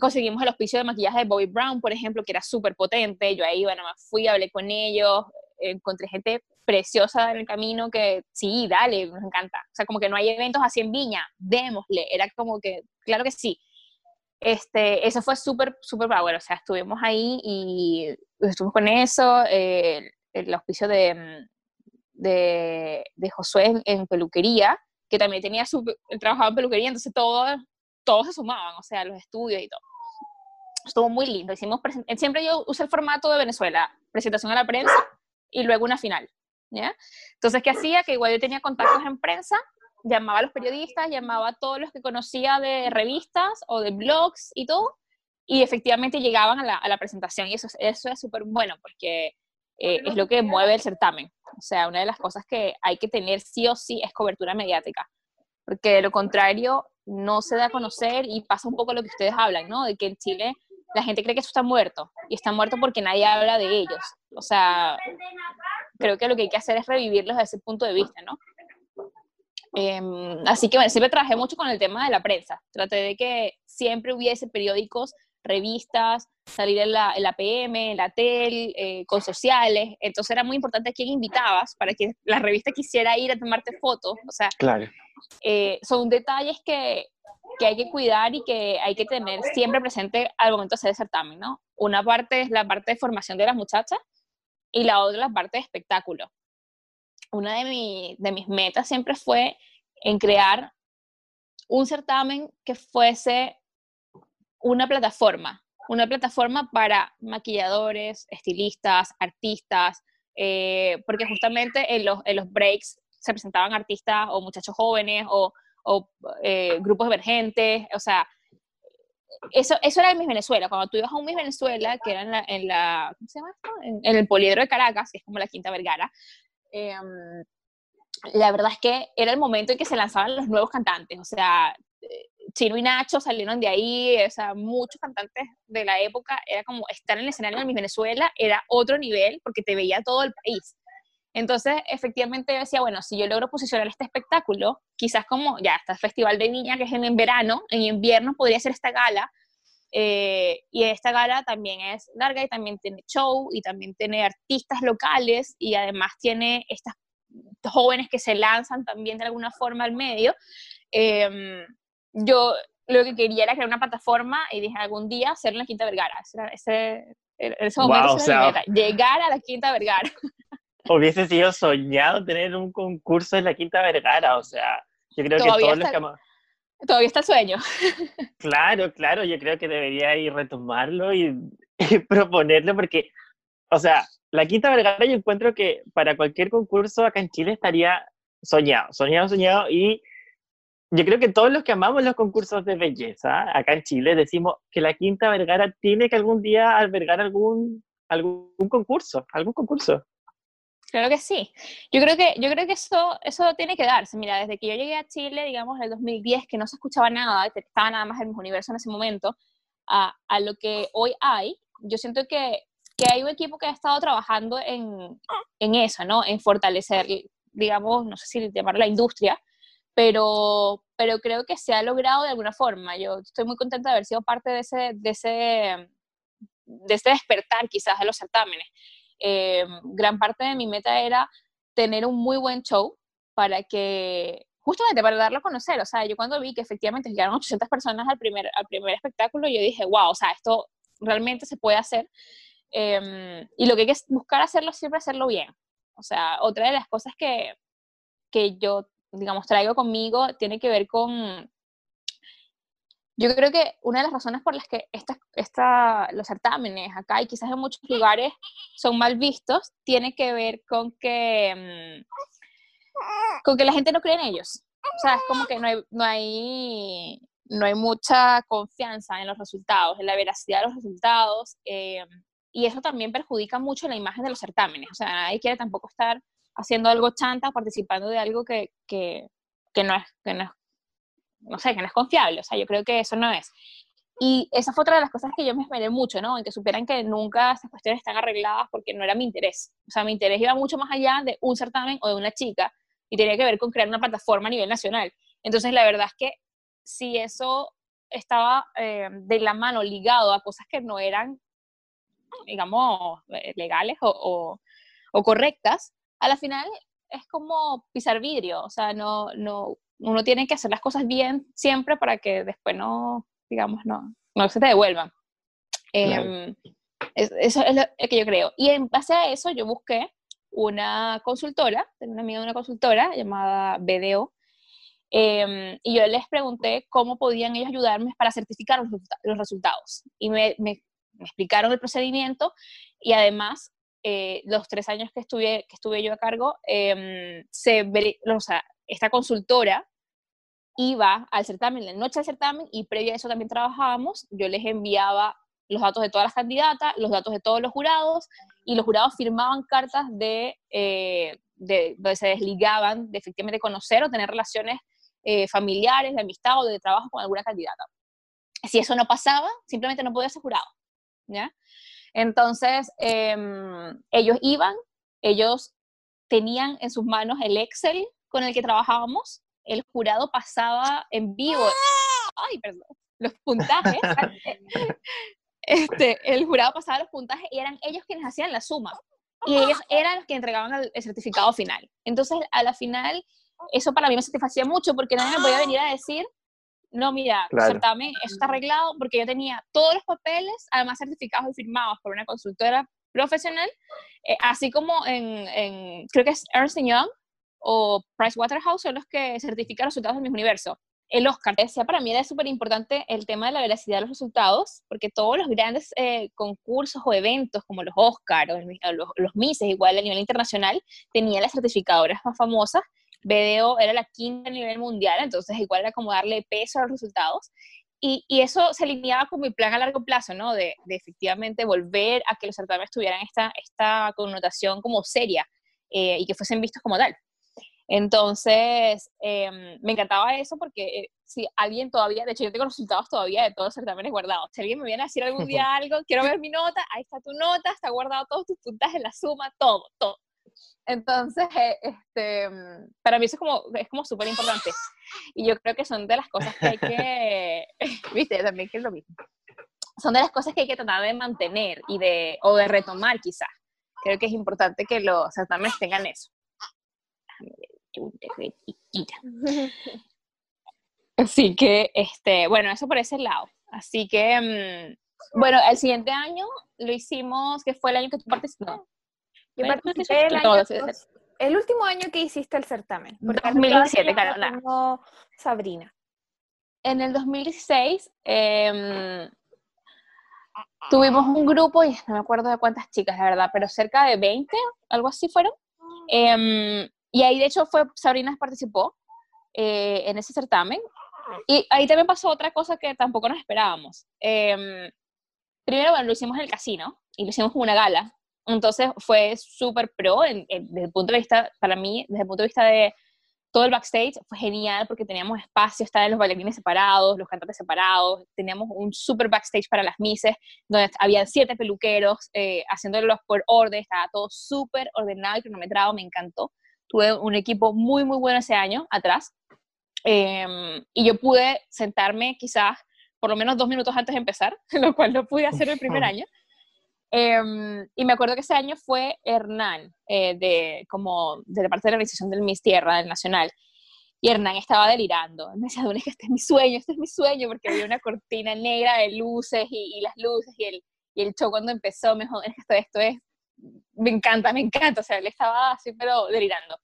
conseguimos el auspicio de maquillaje de Bobby Brown, por ejemplo, que era súper potente. Yo ahí, bueno, fui, hablé con ellos, encontré gente preciosa en el camino que sí, dale, nos encanta. O sea, como que no hay eventos así en Viña, démosle. Era como que, claro que sí. Este, eso fue súper, súper power. O sea, estuvimos ahí y estuvimos con eso. Eh, el auspicio de, de, de Josué en, peluquería, que también tenía su, trabajaba en peluquería, entonces todo todos se sumaban, o sea, los estudios y todo. Estuvo muy lindo. Hicimos siempre yo usé el formato de Venezuela, presentación a la prensa y luego una final. ¿ya? Entonces, ¿qué hacía? Que igual yo tenía contactos en prensa, llamaba a los periodistas, llamaba a todos los que conocía de revistas o de blogs y todo, y efectivamente llegaban a la, a la presentación. Y eso, eso es súper bueno porque eh, es lo que mueve el certamen. O sea, una de las cosas que hay que tener sí o sí es cobertura mediática. Porque de lo contrario, no se da a conocer y pasa un poco lo que ustedes hablan, ¿no? De que en Chile la gente cree que eso está muerto y está muerto porque nadie habla de ellos. O sea, creo que lo que hay que hacer es revivirlos desde ese punto de vista, ¿no? Em, así que bueno, siempre trabajé mucho con el tema de la prensa. Traté de que siempre hubiese periódicos, revistas, salir en la, en la PM, en la TEL, eh, con sociales. Entonces era muy importante a quién invitabas para que la revista quisiera ir a tomarte fotos. O sea, claro. Eh, son detalles que, que, hay que cuidar y que hay que tener siempre presente al momento de hacer el certamen, ¿no? Una parte es la parte de formación de las muchachas y la otra la parte de espectáculo. Una de, mi, de mis metas siempre fue en crear un certamen que fuese una plataforma, una plataforma para maquilladores, estilistas, artistas, eh, porque justamente en los, en los breaks se presentaban artistas o muchachos jóvenes o, eh, grupos emergentes, o sea, eso, eso era en Miss Venezuela. Cuando tú ibas a un Miss Venezuela, que era en la, en la ¿cómo se llama esto? En, el Poliedro de Caracas, que es como la Quinta Vergara, em, la verdad es que era el momento en que se lanzaban los nuevos cantantes, o sea, Chino y Nacho salieron de ahí, o sea, muchos cantantes de la época, era como estar en el escenario Miss Venezuela, era otro nivel porque te veía todo el país. Entonces, efectivamente, yo decía, bueno, si yo logro posicionar este espectáculo, quizás como ya está el Festival de Viña, que es en, verano, en invierno podría ser esta gala, eh, y esta gala también es larga y también tiene show y también tiene artistas locales y además tiene estas jóvenes que se lanzan también de alguna forma al medio. Em, yo lo que quería era crear una plataforma y dije algún día hacer la Quinta Vergara. Ese, ese, momento llegar a la Quinta Vergara. [laughs] hubiese sido soñado tener un concurso en la Quinta Vergara, o sea, yo creo que todos los que... Todavía está el sueño. [laughs] Claro, claro, yo creo que debería ir retomarlo y, [laughs] proponerlo porque, o sea, la Quinta Vergara yo encuentro que para cualquier concurso acá en Chile estaría soñado, soñado, soñado y yo creo que todos los que amamos los concursos de belleza acá en Chile decimos que la Quinta Vergara tiene que algún día albergar algún, algún concurso, algún concurso. Claro que sí. Yo creo que, yo creo que eso, eso tiene que darse. Mira, desde que yo llegué a Chile, digamos, en el 2010, que no se escuchaba nada, estaba nada más el universo en ese momento, a, a lo que hoy hay, yo siento que, que, hay un equipo que ha estado trabajando en, en eso, ¿no? En fortalecer, digamos, no sé si llamar la industria, pero, pero creo que se ha logrado de alguna forma. Yo estoy muy contenta de haber sido parte de ese, de ese, de ese despertar quizás de los certámenes. Eh, gran parte de mi meta era tener un muy buen show para que, justamente para darlo a conocer, o sea, yo cuando vi que efectivamente llegaron 800 personas al primer, al primer espectáculo, yo dije, wow, o sea, esto realmente se puede hacer. Em, y lo que hay que buscar hacerlo siempre hacerlo bien. O sea, otra de las cosas que, que yo, digamos, traigo conmigo tiene que ver con yo creo que una de las razones por las que esta, esta, los certámenes acá y quizás en muchos lugares son mal vistos tiene que ver con que, mm, con que la gente no cree en ellos. O sea, es como que no hay, no hay, no hay mucha confianza en los resultados, en la veracidad de los resultados. Eh, y eso también perjudica mucho la imagen de los certámenes. O sea, nadie quiere tampoco estar haciendo algo chanta, participando de algo que, que, que no, es, que no es no sé, que no es confiable, o sea, yo creo que eso no es. Y esa fue otra de las cosas que yo me esperé mucho, ¿no? En que supieran que nunca esas cuestiones están arregladas porque no era mi interés. O sea, mi interés iba mucho más allá de un certamen o de una chica y tenía que ver con crear una plataforma a nivel nacional. Entonces, la verdad es que si eso estaba eh, de la mano ligado a cosas que no eran, digamos, eh, legales o, o, o correctas, a la final es como pisar vidrio, o sea, no, no, uno tiene que hacer las cosas bien siempre para que después no, digamos, no, no se te devuelvan. Em, eso es lo que yo creo. Y en base a eso yo busqué una consultora, tengo una amiga de una consultora llamada BDO, em, y yo les pregunté cómo podían ellos ayudarme para certificar los, resultados. Y me, me, explicaron el procedimiento y además eh, los tres años que estuve, que estuve yo a cargo, eh, se, o sea, esta consultora iba al certamen, la noche del certamen, y previo a eso también trabajábamos, yo les enviaba los datos de todas las candidatas, los datos de todos los jurados, y los jurados firmaban cartas de, eh, de donde se desligaban de efectivamente conocer o tener relaciones eh, familiares, de amistad o de trabajo con alguna candidata. Si eso no pasaba, simplemente no podía ser jurado. ¿Ya? Entonces, em, ellos iban, ellos tenían en sus manos el Excel con el que trabajábamos, el jurado pasaba en vivo, ay, perdón, los puntajes. [laughs] este, el jurado pasaba los puntajes y eran ellos quienes hacían la suma. Y ellos eran los que entregaban el, certificado final. Entonces, a la final, eso para mí me satisfacía mucho porque nadie me podía venir a decir, no, mira, claro. certamen, eso está arreglado, porque yo tenía todos los papeles, además certificados y firmados por una consultora profesional, eh, así como en, en, creo que es Ernst Young, o Pricewaterhouse son los que certifican los resultados del mismo universo. El Oscar, decía, para mí era súper importante el tema de la veracidad de los resultados, porque todos los grandes eh, concursos o eventos como los Oscar o, los, los Mises, igual a nivel internacional, tenían las certificadoras más famosas. BDO era la quinta a nivel mundial, entonces igual era como darle peso a los resultados. Y, y, eso se alineaba con mi plan a largo plazo, ¿no? De, de, efectivamente volver a que los certámenes tuvieran esta, esta connotación como seria eh, y que fuesen vistos como tal. Entonces, em, me encantaba eso porque eh, si alguien todavía, de hecho yo tengo resultados todavía de todos los certámenes guardados. Si alguien me viene a decir algún día [laughs] algo, quiero ver mi nota, ahí está tu nota, está guardado todos tus puntajes, la suma, todo, todo. Entonces, eh, este, para mí eso es como, es como súper importante. Y yo creo que son de las cosas que hay que, [laughs] viste, también que es lo mismo. Son de las cosas que hay que tratar de mantener y de, o de retomar quizás. Creo que es importante que los certámenes tengan eso. Así que, este, bueno, eso por ese lado. Así que, mm, bueno, el siguiente año lo hicimos, que fue el año que tú participaste. Yo participé el, año, el último año que hiciste el certamen. 2017, claro. Sabrina. En el 2016 em, tuvimos un grupo, y no me acuerdo de cuántas chicas, la verdad, pero cerca de 20, algo así fueron. Eh, y ahí, de hecho, fue Sabrina participó eh, en ese certamen. Y ahí también pasó otra cosa que tampoco nos esperábamos. Em, primero, bueno, lo hicimos en el casino y lo hicimos como una gala. Entonces fue súper pro desde el punto de vista, para mí, desde el punto de vista de todo el backstage, fue genial porque teníamos espacio, estaban los bailarines separados, los cantantes separados, teníamos un súper backstage para las mises, donde había siete peluqueros eh, haciéndolos por orden, estaba todo súper ordenado y cronometrado, me encantó tuve un equipo muy, muy bueno ese año atrás. Em, y yo pude sentarme quizás por lo menos dos minutos antes de empezar, [laughs] lo cual no pude hacer el primer año. Em, y me acuerdo que ese año fue Hernán, eh, de, como de parte de la organización del Miss Tierra, del Nacional. Y Hernán estaba delirando. [laughs] Me decía, es que este es mi sueño, este es mi sueño, porque había una cortina negra de luces y, y las luces y el, y el show cuando empezó me dijo, esto, esto es, me encanta, me encanta. O sea, él estaba así, pero delirando.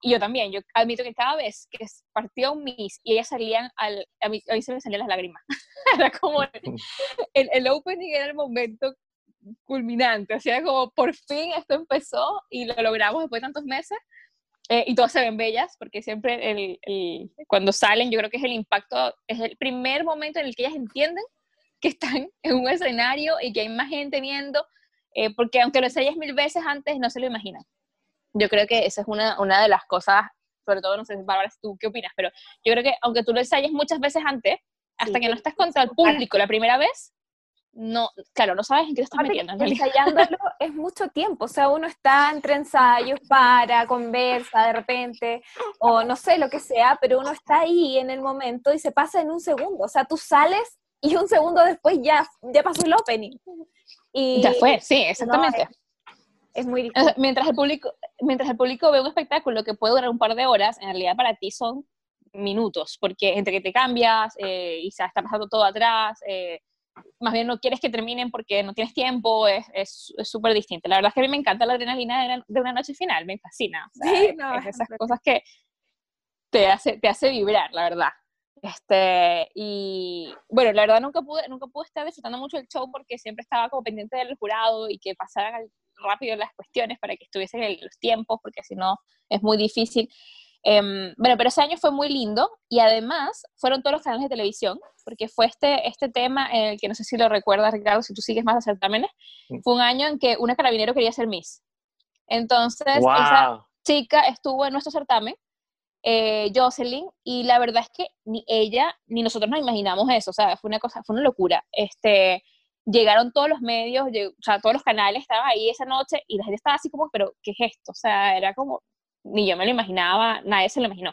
Y yo también, yo admito que cada vez que partía un Miss y ellas salían, al, a, mí, a mí se me salían las lágrimas. [laughs] era como, el, el, opening era el momento culminante, o sea, como por fin esto empezó y lo logramos después de tantos meses. Eh, y todas se ven bellas, porque siempre el, el, cuando salen, yo creo que es el impacto, es el primer momento en el que ellas entienden que están [laughs] en un escenario y que hay más gente viendo, eh, porque aunque lo ensayes mil veces antes, no se lo imaginan. Yo creo que esa es una, una de las cosas, sobre todo, no sé, Bárbara, tú qué opinas, pero yo creo que aunque tú lo ensayes muchas veces antes, hasta que no estás contra el público la primera vez, no, claro, no sabes en qué te estás metiendo. ensayándolo [laughs] es mucho tiempo, o sea, uno está entre ensayos, para, conversa de repente, o no sé, lo que sea, pero uno está ahí en el momento y se pasa en un segundo, o sea, tú sales y un segundo después ya, ya pasó el opening. Y, ya fue, sí, exactamente. es, muy difícil. Mientras el, público, mientras el público ve un espectáculo que puede durar un par de horas, en realidad para ti son minutos, porque entre que te cambias eh, y se está pasando todo atrás, eh, más bien no quieres que terminen porque no tienes tiempo, es súper es, distinto. La verdad es que a mí me encanta la adrenalina de una, noche final, me fascina. sí, no, es esas cosas que te hace, te hace vibrar, la verdad. Este, y bueno, la verdad nunca pude, nunca pude estar disfrutando mucho el show porque siempre estaba como pendiente del jurado y que pasaran rápido las cuestiones para que estuviesen en los tiempos, porque si no es muy difícil. Um, bueno, pero ese año fue muy lindo y además fueron todos los canales de televisión, porque fue este, este tema en el que no sé si lo recuerdas, Ricardo, si tú sigues más a certámenes, fue un año en que una carabinero quería ser Miss. Entonces, esa chica estuvo en nuestro certamen, eh, Jocelyn, y la verdad es que ni ella ni nosotros nos imaginamos eso, o sea, fue una cosa, fue una locura. Este, llegaron todos los medios, o sea, todos los canales estaban ahí esa noche y la gente estaba así como, pero ¿qué es esto? O sea, era como, ni yo me lo imaginaba, nadie se lo imaginó.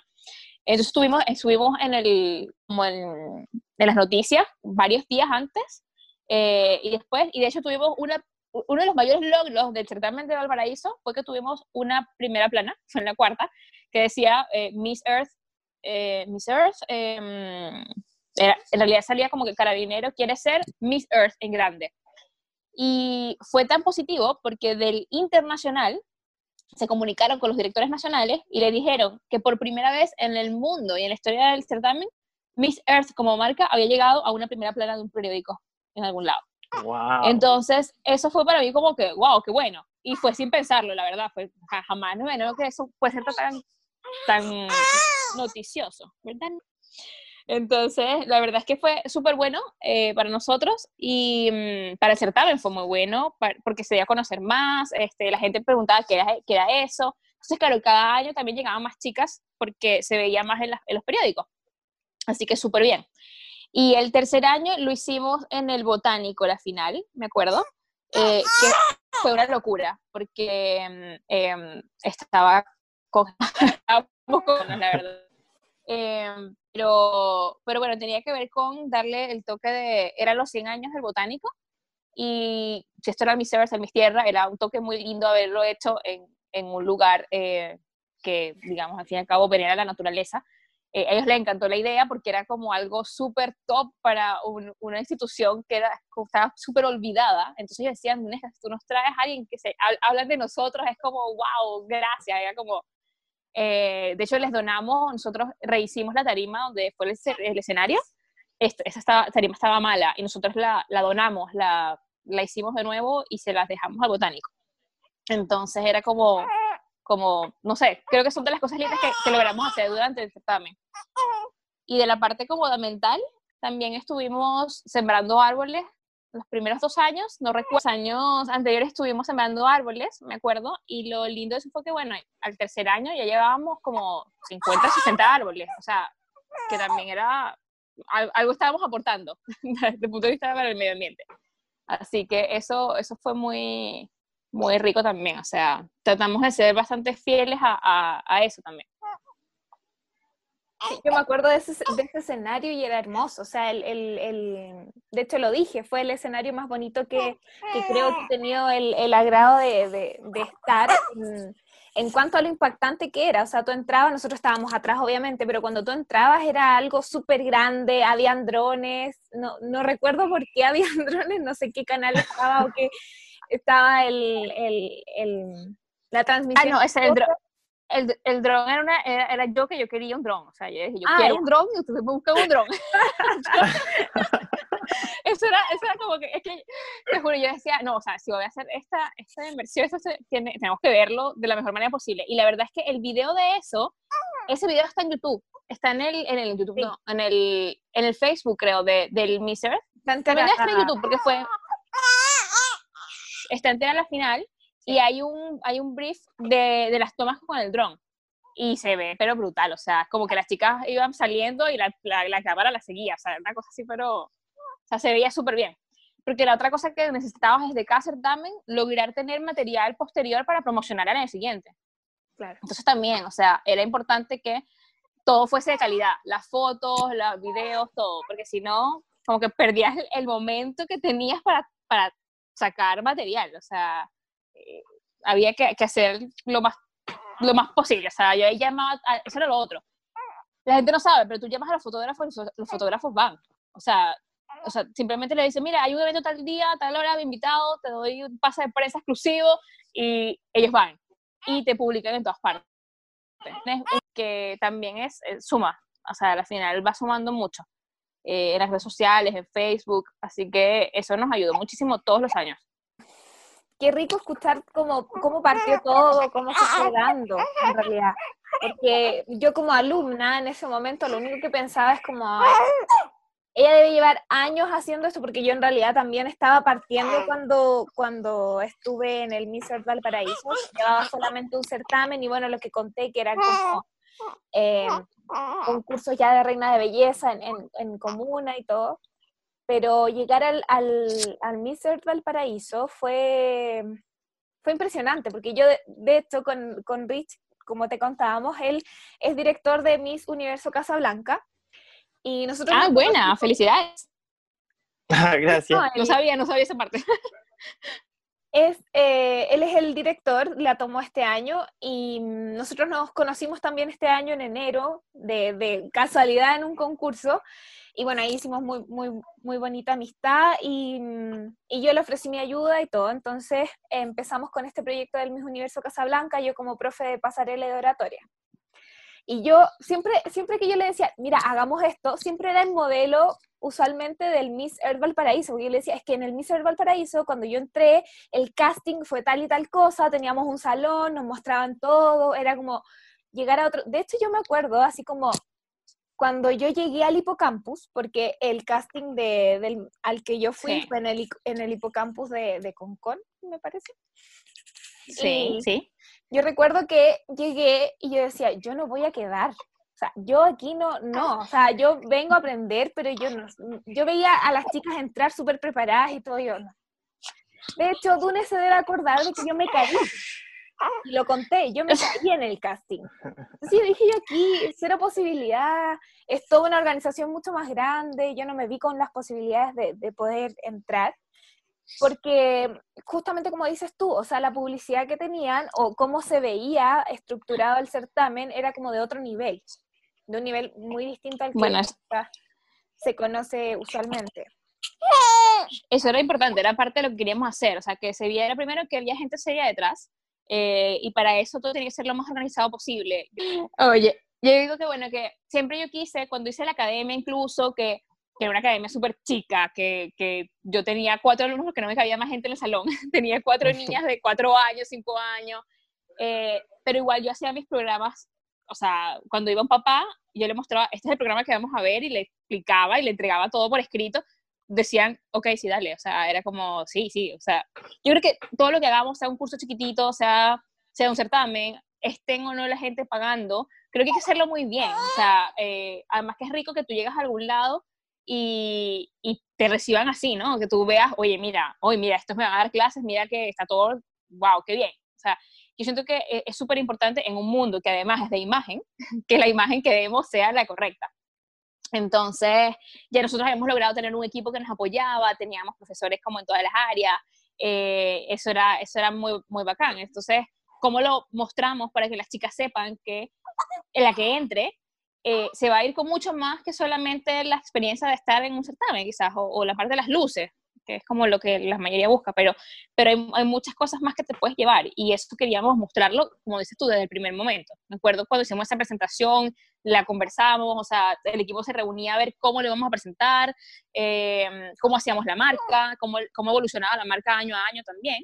Entonces estuvimos, estuvimos en, el, como en, las noticias varios días antes eh, y después, y de hecho tuvimos una, uno de los mayores logros del certamen de Valparaíso fue que tuvimos una primera plana, [laughs] fue en la cuarta, que decía eh, Miss Earth, eh, Miss Earth, em, en realidad salía como que el carabinero quiere ser Miss Earth en grande. Y fue tan positivo porque del internacional se comunicaron con los directores nacionales y le dijeron que por primera vez en el mundo y en la historia del certamen, Miss Earth como marca había llegado a una primera plana de un periódico en algún lado. Wow. Entonces, eso fue para mí como que, wow, qué bueno. Y fue sin pensarlo, la verdad, fue jamás, no, no que eso puede ser tan, tan noticioso, ¿verdad? Entonces, la verdad es que fue súper bueno eh, para nosotros y mm, para el certamen fue muy bueno porque se dio a conocer más, este, la gente preguntaba qué era, qué era eso. Entonces, claro, cada año también llegaban más chicas porque se veía más en, los periódicos. Así que súper bien. Y el tercer año lo hicimos en el Botánico, la final, me acuerdo, eh, que fue una locura porque eh, estaba con. [laughs] Em, pero, pero bueno, tenía que ver con darle el toque de, eran los 100 años del botánico, y si esto era mi en mis tierras, era un toque muy lindo haberlo hecho en, en un lugar eh, que, digamos, al fin y al cabo venera la naturaleza. Eh, a ellos les encantó la idea porque era como algo súper top para una institución que era, estaba súper olvidada. Entonces decían, tú nos traes a alguien que se hablan de nosotros, es como, wow, gracias. Era como, eh, de hecho, les donamos, nosotros rehicimos la tarima donde fue el, escenario. esa tarima estaba mala y nosotros la, donamos, la, la, hicimos de nuevo y se las dejamos al botánico. Entonces era como, como, no sé, creo que son de las cosas lindas que, que logramos hacer durante el certamen. Y de la parte como mental, también estuvimos sembrando árboles los primeros dos años, no recuerdo, años anteriores estuvimos sembrando árboles, me acuerdo, y lo lindo de eso fue que, bueno, al tercer año ya llevábamos como 50, 60 árboles, o sea, que también era, algo estábamos aportando [laughs] desde el punto de vista del medio ambiente. Así que eso, eso fue muy, muy rico también, o sea, tratamos de ser bastante fieles a, a, a eso también. Yo me acuerdo de ese, de ese, escenario y era hermoso, o sea, el, el, el, de hecho lo dije, fue el escenario más bonito que, que creo que he tenido el, el agrado de, de, de estar en, en, cuanto a lo impactante que era, o sea, tú entrabas, nosotros estábamos atrás obviamente, pero cuando tú entrabas era algo súper grande, habían drones, no, no recuerdo por qué habían [laughs] drones, no sé qué canal estaba o qué estaba el, el, el la transmisión. Ah, no, ese es el drone el, el dron era, una, era, era, yo que yo quería un dron. O sea, yo dije, yo ah, quiero un dron y ustedes buscan un dron. [laughs] eso, era, eso era como que, es que, te juro, yo decía, no, o sea, si voy a hacer esta, esta inversión, esto se, tiene, tenemos que verlo de la mejor manera posible. Y la verdad es que el video de eso, ese video está en YouTube. Está en el, en el YouTube, sí. no, en el, en el Facebook, creo, de, del Miser. También está en YouTube, porque fue... Está entera la final y hay un, hay un brief de, de las tomas con el dron y se ve, pero brutal, o sea, como que las chicas iban saliendo y la, la, la cámara la seguía, o sea, una cosa así, pero, o sea, se veía súper bien. Porque la otra cosa que necesitabas desde cada certamen, lograr tener material posterior para promocionar en el siguiente. Claro. Entonces también, o sea, era importante que todo fuese de calidad, las fotos, los videos, todo, porque si no, como que perdías el, el momento que tenías para, para sacar material, o sea, había que, que, hacer lo más, lo más posible. O sea, yo llamaba, a, eso era lo otro. La gente no sabe, pero tú llamas a los fotógrafos y los fotógrafos van. O sea, o sea, simplemente le dices, mira, hay un evento tal día, tal hora, me invitado, te doy un pase de prensa exclusivo y ellos van y te publican en todas partes. Que también es, es suma, o sea, al final va sumando mucho eh, en las redes sociales, en Facebook, así que eso nos ayudó muchísimo todos los años qué rico escuchar cómo, cómo partió todo, cómo se fue dando, en realidad. Porque yo como alumna en ese momento lo único que pensaba es como, ella debe llevar años haciendo esto, porque yo en realidad también estaba partiendo cuando, cuando estuve en el Miss Valparaíso, llevaba solamente un certamen y bueno, lo que conté que eran como eh, concursos ya de reina de belleza en, en, en comuna y todo pero llegar al, al, al Miss Earth Valparaíso fue, fue impresionante, porque yo, de, de hecho, con, con, Rich, como te contábamos, él es director de Miss Universo Casablanca. Y nosotros ah, buena, felicidades. [laughs] Gracias. No, él, no, sabía, no sabía esa parte. [laughs] Es, eh, él es el director, la tomó este año y nosotros nos conocimos también este año en enero, de, casualidad en un concurso, y bueno, ahí hicimos muy, muy, muy bonita amistad y, y, yo le ofrecí mi ayuda y todo. Entonces empezamos con este proyecto del Miss Universo Casablanca, yo como profe de pasarela y de oratoria. Y yo siempre, siempre que yo le decía, mira, hagamos esto, siempre era el modelo usualmente del Miss Earth Valparaíso, porque yo le decía, es que en el Miss Earth Valparaíso, cuando yo entré, el casting fue tal y tal cosa, teníamos un salón, nos mostraban todo, era como llegar a otro, de hecho yo me acuerdo así como cuando yo llegué al hipocampus, porque el casting de, del, al que yo fui sí. fue en el, en el hipocampus de, de Concon, me parece. Sí, y sí. Yo recuerdo que llegué y yo decía, yo no voy a quedar. O sea, yo aquí no, no, o sea, yo vengo a aprender, pero yo no, yo veía a las chicas entrar súper preparadas y todo, yo no. De hecho, Dune se debe acordar de que yo me caí. Y lo conté, yo me caí en el casting. Sí, dije yo aquí, cero posibilidad, es toda una organización mucho más grande, yo no me vi con las posibilidades de, de poder entrar, porque justamente como dices tú, o sea, la publicidad que tenían o cómo se veía estructurado el certamen era como de otro nivel, de un nivel muy distinto al que bueno, se conoce usualmente. Eso era importante, era parte de lo que queríamos hacer, o sea, que se viera primero que había gente seria detrás, eh, y para eso todo tenía que ser lo más organizado posible. Oye, yo digo que bueno, que siempre yo quise, cuando hice la academia incluso, que, que era una academia súper chica, que, que, yo tenía cuatro alumnos porque no me cabía más gente en el salón, [laughs] tenía cuatro niñas de cuatro años, cinco años, eh, pero igual yo hacía mis programas, o sea, cuando iba un papá, yo le mostraba, este es el programa que vamos a ver y le explicaba y le entregaba todo por escrito, decían, ok, sí, dale, o sea, era como, sí, sí, o sea, yo creo que todo lo que hagamos, sea un curso chiquitito, sea, sea un certamen, estén o no la gente pagando, creo que hay que hacerlo muy bien, o sea, eh, además que es rico que tú llegas a algún lado y, y, te reciban así, ¿no? Que tú veas, oye, mira, oye, mira, estos me van a dar clases, mira que está todo, wow, qué bien, o sea, yo siento que eh, es súper importante en un mundo que además es de imagen, [laughs] que la imagen que demos sea la correcta. Entonces, ya nosotros hemos logrado tener un equipo que nos apoyaba, teníamos profesores como en todas las áreas, eh, eso, era, eso era muy, muy bacán. Entonces, ¿cómo lo mostramos para que las chicas sepan que en la que entre eh, se va a ir con mucho más que solamente la experiencia de estar en un certamen, quizás, o, la parte de las luces, que es como lo que la mayoría busca, pero, pero hay, muchas cosas más que te puedes llevar y eso queríamos mostrarlo, como dices tú, desde el primer momento. Me acuerdo cuando hicimos esa presentación, la conversamos, o sea, el equipo se reunía a ver cómo lo íbamos a presentar, eh, cómo hacíamos la marca, cómo, cómo evolucionaba la marca año a año también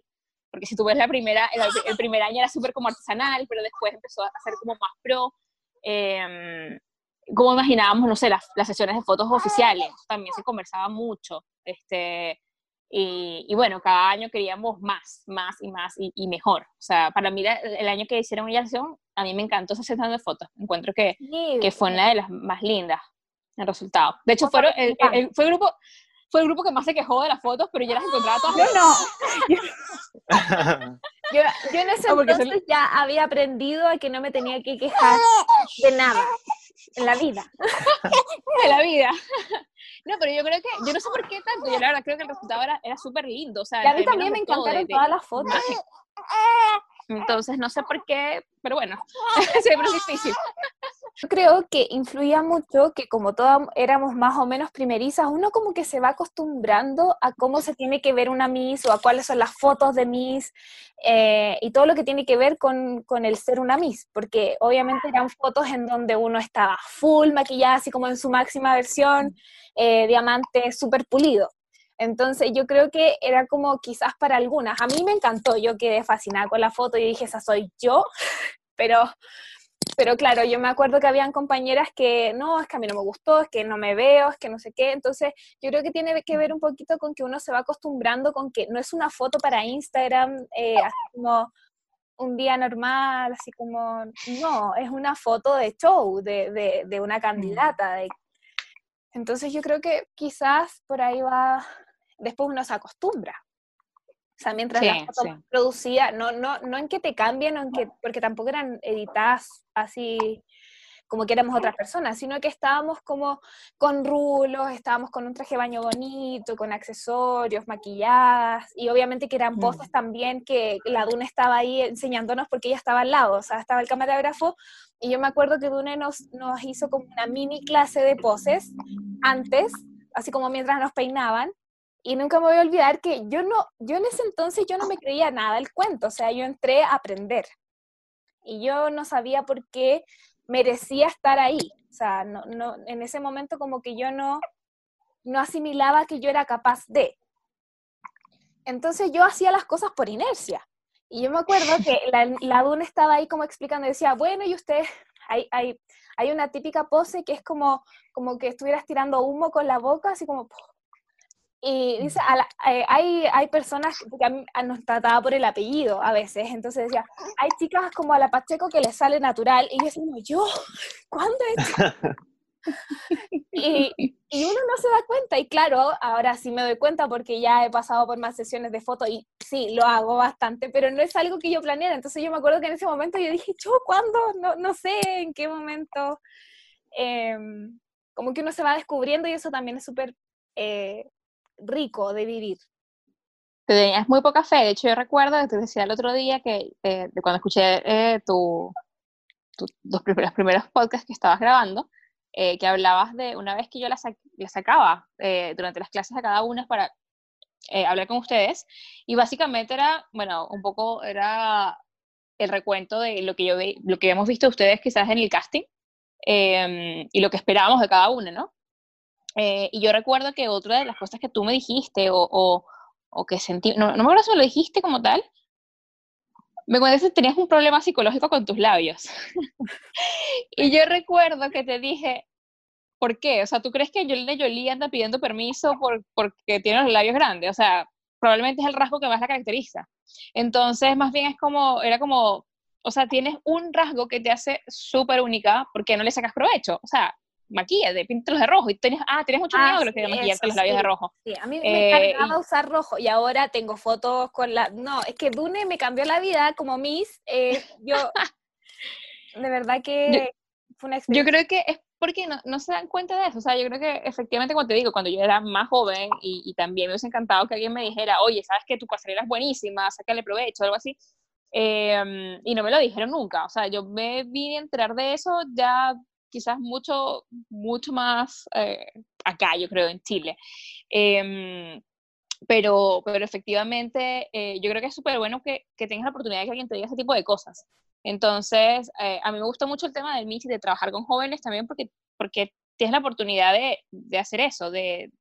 porque si tú ves la primera, el, primer año era súper como artesanal, pero después empezó a ser como más pro. Eh, como imaginábamos, no sé, las, las, sesiones de fotos oficiales, también se conversaba mucho. Este, y, y bueno, cada año queríamos más, más y más y, mejor. O sea, para mí el año que hicieron una sesión, a mí me encantó esa sesión de fotos. Encuentro que, que fue una de las más lindas el resultado. De hecho, fueron, el, fue el grupo, fue el grupo que más se quejó de las fotos, pero yo las encontraba todas. Yo no. [laughs] yo, yo, en ese entonces ya había aprendido a que no me tenía que quejar de nada en la vida. [laughs] en la vida. No, pero yo creo que, yo no sé por qué tanto, yo la verdad creo que el resultado era, era súper lindo. O sea, a mí también me encantaron todas las fotos. [laughs] Entonces, no sé por qué, pero bueno, [laughs] siempre es difícil. Yo creo que influía mucho que como todas éramos más o menos primerizas, uno como que se va acostumbrando a cómo se tiene que ver una Miss o a cuáles son las fotos de Miss eh, y todo lo que tiene que ver con, con, el ser una Miss, porque obviamente eran fotos en donde uno estaba full maquillada, así como en su máxima versión, eh, diamante súper pulido. Entonces yo creo que era como quizás para algunas. A mí me encantó, yo quedé fascinada con la foto y dije, esa soy yo, [laughs] pero, pero claro, yo me acuerdo que habían compañeras que no, es que a mí no me gustó, es que no me veo, es que no sé qué. Entonces yo creo que tiene que ver un poquito con que uno se va acostumbrando con que no es una foto para Instagram, eh, así como un día normal, así como, no, es una foto de show, de, de, de una candidata. Entonces yo creo que quizás por ahí va después uno se acostumbra. O sea, mientras la foto producía, no, no, no en que te cambien, en que, porque tampoco eran editadas así como que éramos otras personas, sino que estábamos como con rulos, estábamos con un traje de baño bonito, con accesorios, maquilladas, y obviamente que eran poses mm. también que la Dune estaba ahí enseñándonos porque ella estaba al lado, o sea, estaba el camarógrafo, y yo me acuerdo que Dune nos, nos hizo como una mini clase de poses antes, así como mientras nos peinaban, y nunca me voy a olvidar que yo no, yo en ese entonces yo no me creía nada el cuento, o sea, yo entré a aprender. Y yo no sabía por qué merecía estar ahí. O sea, no, no, en ese momento como que yo no, no asimilaba que yo era capaz de. Entonces yo hacía las cosas por inercia. Y yo me acuerdo que la, la estaba ahí como explicando, decía, bueno, y usted, hay, hay, hay una típica pose que es como, como que estuvieras tirando humo con la boca, así como, y dice, eh, hay, hay personas que a nos trataba por el apellido a veces, entonces decía, hay chicas como a la Pacheco que les sale natural, y yo decía, yo, ¿cuándo es? [laughs] y, y, uno no se da cuenta, y claro, ahora sí me doy cuenta porque ya he pasado por más sesiones de fotos y sí, lo hago bastante, pero no es algo que yo planeara, entonces yo me acuerdo que en ese momento yo dije, yo, ¿cuándo? No, no sé en qué momento. Em, como que uno se va descubriendo y eso también es súper eh, rico de vivir. Tenías muy poca fe. De hecho, yo recuerdo, te decía el otro día que eh, de cuando escuché eh, tu, los primeros podcasts que estabas grabando, eh, que hablabas de una vez que yo la, sacaba durante las clases a cada una para hablar con ustedes, y básicamente era, bueno, un poco era el recuento de lo que yo lo que hemos visto ustedes quizás en el casting em, y lo que esperábamos de cada una, ¿no? Eh, y yo recuerdo que otra de las cosas que tú me dijiste o, o, que sentí, no, no me acuerdo si lo dijiste como tal, me contaste que tenías un problema psicológico con tus labios. [laughs] y yo recuerdo que te dije, ¿por qué? O sea, ¿tú crees que Yolanda Jolie anda pidiendo permiso por, porque tiene los labios grandes? O sea, probablemente es el rasgo que más la caracteriza. Entonces, más bien es como, era como, o sea, tienes un rasgo que te hace súper única, ¿por qué no le sacas provecho? O sea, maquillate, píntalos de rojo. Y tenías, ah, tienes mucho miedo Ah, de lo que sí, maquillarte los labios de sí. rojo. Sí, a mí me Eh, encantaba usar rojo y ahora tengo fotos con la... No, es que Dune me cambió la vida como Miss. eh, yo, [laughs] de verdad que fue una Yo experiencia. creo que es porque no, no se dan cuenta de eso. O sea, yo creo que efectivamente, cuando te digo, cuando yo era más joven y, y también me hubiese encantado que alguien me dijera, oye, sabes que tu pasarela es buenísima, sácale provecho, algo así. em, y no me lo dijeron nunca. O sea, yo me vine a enterar de eso ya quizás mucho, mucho más eh, acá, yo creo, en Chile. Em, pero, pero efectivamente, eh, yo creo que es súper bueno que, que tengas la oportunidad de que alguien te diga ese tipo de cosas. Entonces, eh, a mí me gusta mucho el tema del MIT de trabajar con jóvenes también porque, porque tienes la oportunidad de, de hacer eso, de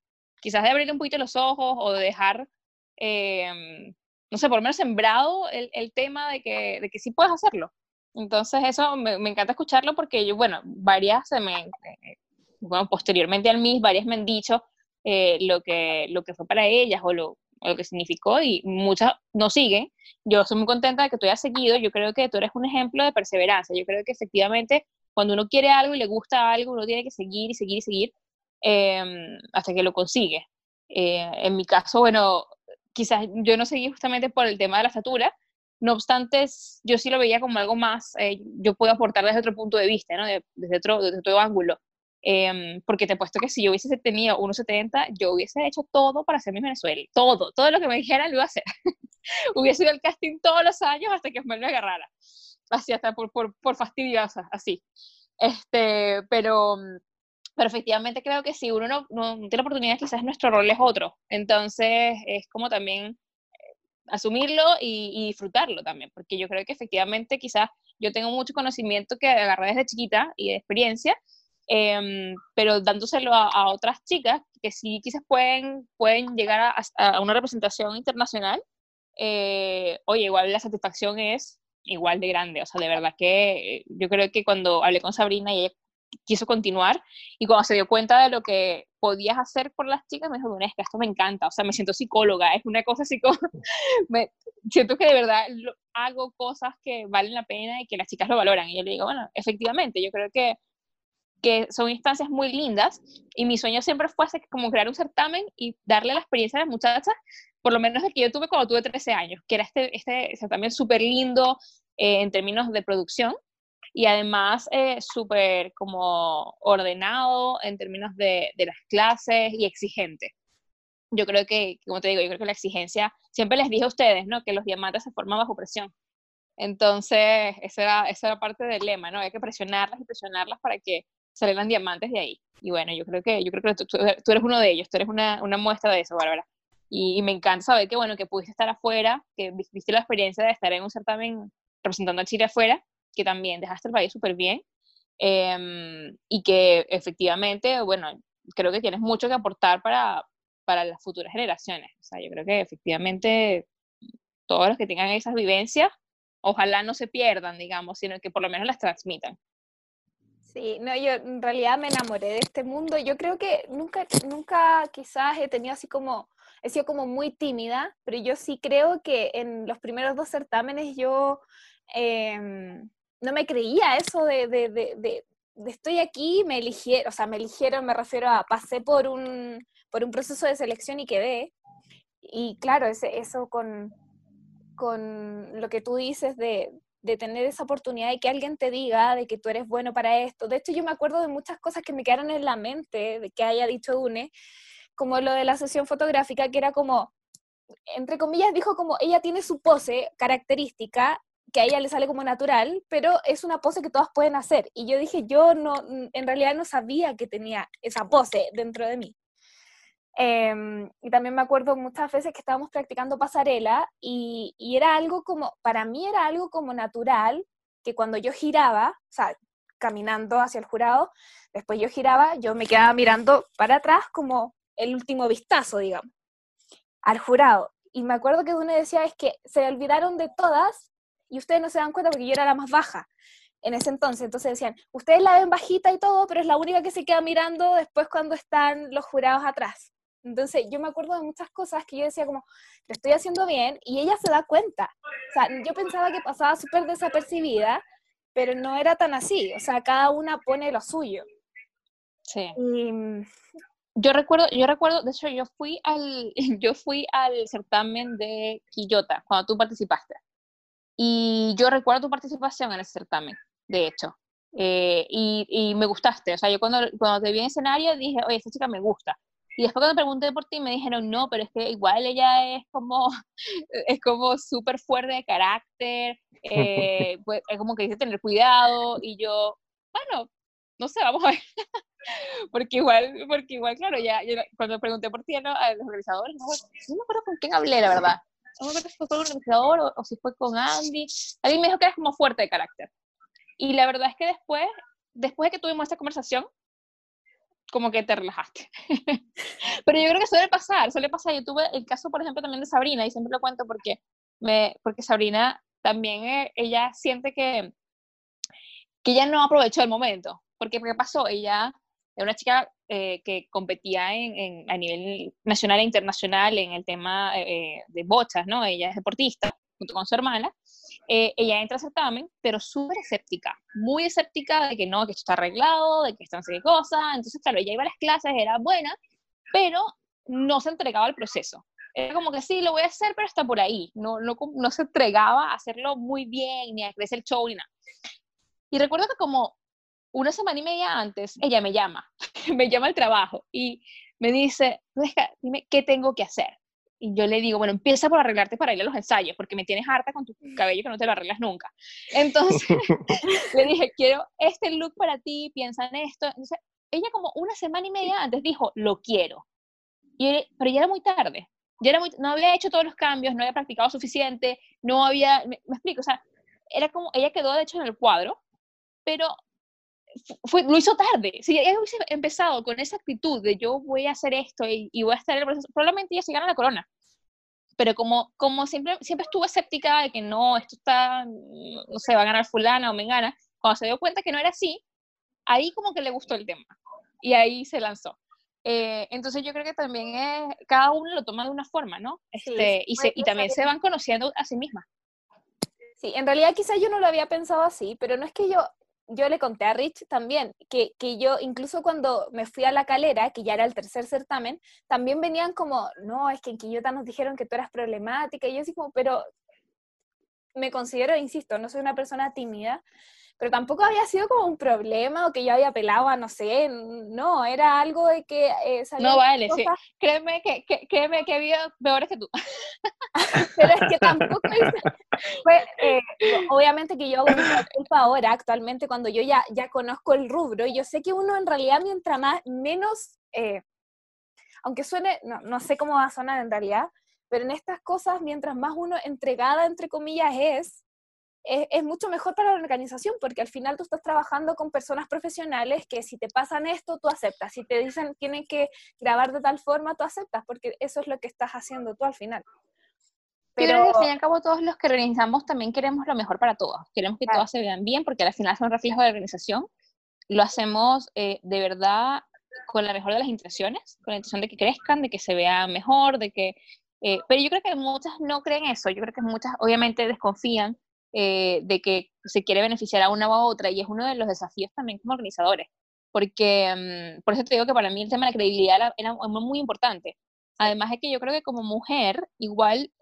quizás de abrirle un poquito los ojos o de dejar, em, no sé, por lo menos sembrado el, el tema de que, de que sí puedes hacerlo. Entonces, eso me, encanta escucharlo porque yo, bueno, varias se me, eh, bueno, posteriormente al MIS, varias me han dicho eh, lo, que, lo que fue para ellas o lo, lo que significó y muchas no siguen. Yo estoy muy contenta de que tú hayas seguido. Yo creo que tú eres un ejemplo de perseverancia. Yo creo que efectivamente cuando uno quiere algo y le gusta algo, uno tiene que seguir y seguir y seguir em, hasta que lo consigue. Eh, en mi caso, bueno, quizás yo no seguí justamente por el tema de la estatura, no obstante, yo sí lo veía como algo más, eh, yo puedo aportar desde otro punto de vista, ¿no? De- desde, otro, desde otro ángulo. Em, porque te apuesto que si yo hubiese tenido 1,70, yo hubiese hecho todo para hacer mi Venezuela. Todo, todo lo que me dijeran lo iba a hacer. [laughs] hubiese ido al casting todos los años hasta que me lo agarrara. Así, hasta por, por, por fastidiosa, así. Este, pero, pero efectivamente creo que si uno no, tiene la oportunidad, quizás nuestro rol es otro. Entonces, es como también asumirlo y, y disfrutarlo también, porque yo creo que efectivamente quizás yo tengo mucho conocimiento que agarré desde chiquita y de experiencia, em, pero dándoselo a, a otras chicas que sí quizás pueden, pueden llegar a, a una representación internacional, eh, oye, igual la satisfacción es igual de grande, o sea, de verdad que eh, yo creo que cuando hablé con Sabrina y ella quiso continuar y cuando se dio cuenta de lo que podías hacer por las chicas, me dijo, "Bueno, es que esto me encanta, o sea, me siento psicóloga, es una cosa [laughs] me, siento que de verdad hago cosas que valen la pena y que las chicas lo valoran. Y yo le digo, bueno, efectivamente, yo creo que, que son instancias muy lindas y mi sueño siempre fue hacer como crear un certamen y darle la experiencia a las muchachas, por lo menos el que yo tuve cuando tuve 13 años, que era este, este certamen súper lindo eh, en términos de producción y además eh, súper como ordenado en términos de, de las clases y exigente. Yo creo que, como te digo, yo creo que la exigencia, siempre les dije a ustedes, ¿no? Que los diamantes se forman bajo presión. Entonces, esa era, esa era parte del lema, ¿no? Hay que presionarlas y presionarlas para que salieran diamantes de ahí. Y bueno, yo creo que, yo creo que tú, tú- eres uno de ellos, tú eres una, una muestra de eso, Bárbara. Y, y me encanta saber que, bueno, que pudiste estar afuera, que vi- viste la experiencia de estar en un certamen representando a Chile afuera, que también dejaste el país súper bien. em, y que efectivamente, bueno, creo que tienes mucho que aportar para, para las futuras generaciones. O sea, yo creo que efectivamente todos los que tengan esas vivencias, ojalá no se pierdan, digamos, sino que por lo menos las transmitan. Sí, no, yo en realidad me enamoré de este mundo. Yo creo que nunca, nunca quizás he tenido así como, he sido como muy tímida, pero yo sí creo que en los primeros dos certámenes yo em, no me creía eso de, de, de, de- de estoy aquí, me eligieron, o sea, me eligieron, me refiero a pasé por un, por un proceso de selección y quedé. Y claro, ese, eso con, con lo que tú dices de, de tener esa oportunidad y que alguien te diga de que tú eres bueno para esto. De hecho, yo me acuerdo de muchas cosas que me quedaron en la mente de que haya dicho Dune, como lo de la sesión fotográfica, que era como, entre comillas, dijo como ella tiene su pose característica que a ella le sale como natural, pero es una pose que todas pueden hacer. Y yo dije, yo no, en realidad no sabía que tenía esa pose dentro de mí. Em, y también me acuerdo muchas veces que estábamos practicando pasarela y, y era algo como, para mí era algo como natural, que cuando yo giraba, o sea, caminando hacia el jurado, después yo giraba, yo me quedaba mirando para atrás como el último vistazo, digamos, al jurado. Y me acuerdo que uno decía, es que se olvidaron de todas y ustedes no se dan cuenta porque yo era la más baja en ese entonces. Entonces decían, ustedes la ven bajita y todo, pero es la única que se queda mirando después cuando están los jurados atrás. Entonces yo me acuerdo de muchas cosas que yo decía como, lo estoy haciendo bien y ella se da cuenta. O sea, yo pensaba que pasaba súper desapercibida, pero no era tan así. O sea, cada una pone lo suyo. Sí. Y, mm, Yo recuerdo, yo recuerdo, de hecho, yo fui al, [laughs] yo fui al certamen de Quillota cuando tú participaste. Y yo recuerdo tu participación en ese certamen, de hecho. Eh, y, y me gustaste. O sea, yo cuando, cuando te vi en escenario dije, oye, esta chica me gusta. Y después cuando pregunté por ti me dijeron, no, pero es que igual ella es como, [laughs] es como súper fuerte de carácter, eh, [laughs] pues, es como que dice tener cuidado. Y yo, bueno, no sé, vamos a ver. [laughs] porque igual, porque igual, claro, ya, yo cuando pregunté por ti ¿no? a los organizadores, no, no me acuerdo con quién hablé, la verdad. No me acuerdo si fue con el organizador o, o si fue con Andy. Alguien me dijo que eres como fuerte de carácter. Y la verdad es que después, después de que tuvimos esta conversación, como que te relajaste. [laughs] Pero yo creo que suele pasar, suele pasar. Yo tuve el caso, por ejemplo, también de Sabrina, y siempre lo cuento porque, me, porque Sabrina también, eh, ella siente que, que ella no aprovechó el momento. Porque, ¿qué pasó? Ella era una chica eh, que competía en, en, a nivel nacional e internacional en el tema eh, de bochas, ¿no? Ella es deportista, junto con su hermana. Eh, ella entra al certamen, pero súper escéptica, muy escéptica de que no, que esto está arreglado, de que esto no sé qué cosa. Entonces, claro, ella iba a las clases, era buena, pero no se entregaba al proceso. Era como que sí, lo voy a hacer, pero está por ahí. No, no, no se entregaba a hacerlo muy bien, ni a crecer el show, ni nada. Y recuerdo que como una semana y media antes, ella me llama, [laughs] me llama al trabajo y me dice, dime, ¿qué tengo que hacer? Y yo le digo, bueno, empieza por arreglarte para ir a los ensayos, porque me tienes harta con tu cabello que no te lo arreglas nunca. Entonces, [laughs] [laughs] le dije, quiero este look para ti, piensa en esto. Entonces, ella como una semana y media antes dijo, lo quiero. Y, pero ya era muy tarde. Ya era muy, no había hecho todos los cambios, no había practicado suficiente, no había, me, me explico, o sea, era como, ella quedó de hecho en el cuadro, pero fue, lo hizo tarde. Si ella hubiese empezado con esa actitud de yo voy a hacer esto y, y voy a estar en el proceso, probablemente ella se gana la corona. Pero como, como siempre, siempre estuvo escéptica de que no, esto está, no sé, va a ganar fulana o me gana, cuando se dio cuenta que no era así, ahí como que le gustó el tema. Y ahí se lanzó. Eh, entonces yo creo que también es, cada uno lo toma de una forma, ¿no? Este, sí, y, se, y también se van conociendo a sí mismas. Sí, en realidad quizás yo no lo había pensado así, pero no es que yo, yo le conté a Rich también que, que, yo, incluso cuando me fui a la calera, que ya era el tercer certamen, también venían como, no, es que en Quillota nos dijeron que tú eras problemática, y yo así como, pero me considero, insisto, no soy una persona tímida, pero tampoco había sido como un problema o que yo había pelado a, no sé, no, era algo de que... Eh, no vale, cosas... sí. créeme que, que, créeme que había peores que tú. [laughs] pero es que tampoco hice, fue, eh, obviamente que yo hago mucha culpa ahora, actualmente, cuando yo ya, ya conozco el rubro, y yo sé que uno en realidad mientras más, menos, eh, aunque suene, no, no sé cómo va a sonar en realidad, pero en estas cosas, mientras más uno entregada, entre comillas, es, es, es, mucho mejor para la organización porque al final tú estás trabajando con personas profesionales que si te pasan esto, tú aceptas. Si te dicen tienen que grabar de tal forma, tú aceptas porque eso es lo que estás haciendo tú al final. Pero creo que al fin y al cabo todos los que organizamos también queremos lo mejor para todos. Queremos que claro. todos se vean bien porque al final son reflejos de la organización. Lo hacemos eh, de verdad con la mejor de las intenciones, con la intención de que crezcan, de que se vean mejor, de que... Eh, pero yo creo que muchas no creen eso. Yo creo que muchas obviamente desconfían eh, de que se quiere beneficiar a una u otra y es uno de los desafíos también como organizadores. Porque, um, por eso te digo que para mí el tema de la credibilidad era, muy importante. Además de que yo creo que como mujer, igual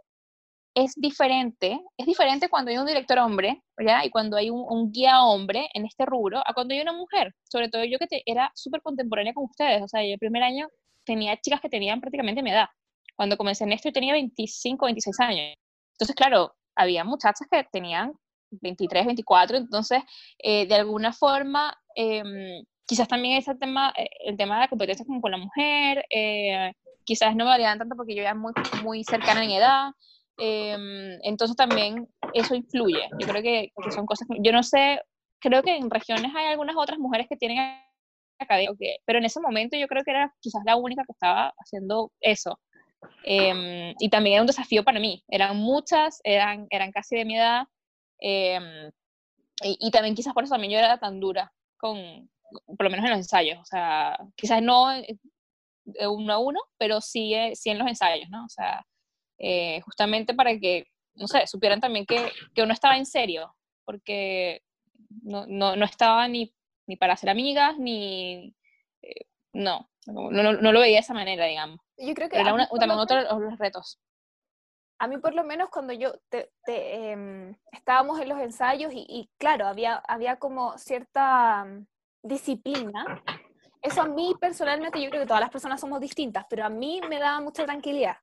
es diferente, es diferente cuando hay un director hombre, ¿ya? Y cuando hay un, guía hombre en este rubro, a cuando hay una mujer. Sobre todo yo que era súper contemporánea con ustedes, o sea, yo el primer año tenía chicas que tenían prácticamente mi edad. Cuando comencé en esto yo tenía 25, 26 años. Entonces, claro, había muchachas que tenían 23, 24, entonces, eh, de alguna forma, eh, quizás también ese tema, eh, el tema de la competencia como con la mujer, eh, quizás no me valían tanto porque yo era muy, muy cercana en edad, eh, entonces también eso influye. Yo creo que, son cosas, yo no sé, creo que en regiones hay algunas otras mujeres que tienen academia, pero en ese momento yo creo que era quizás la única que estaba haciendo eso. Eh, y también era un desafío para mí. Eran muchas, eran, eran casi de mi edad. Eh, y, y, también quizás por eso también yo era tan dura, con, por lo menos en los ensayos. O sea, quizás no de uno a uno, pero sí, sí en los ensayos, ¿no? O sea, eh, justamente para que, no sé, supieran también que, que uno estaba en serio, porque no, no, no estaba ni, ni para ser amigas, ni, eh, no, no, no, lo veía de esa manera, digamos. Yo creo que... era también otro de los retos. A mí por lo menos cuando yo te, em, estábamos en los ensayos y, claro, había, había como cierta mm, disciplina, eso a mí personalmente, yo creo que todas las personas somos distintas, pero a mí me daba mucha tranquilidad.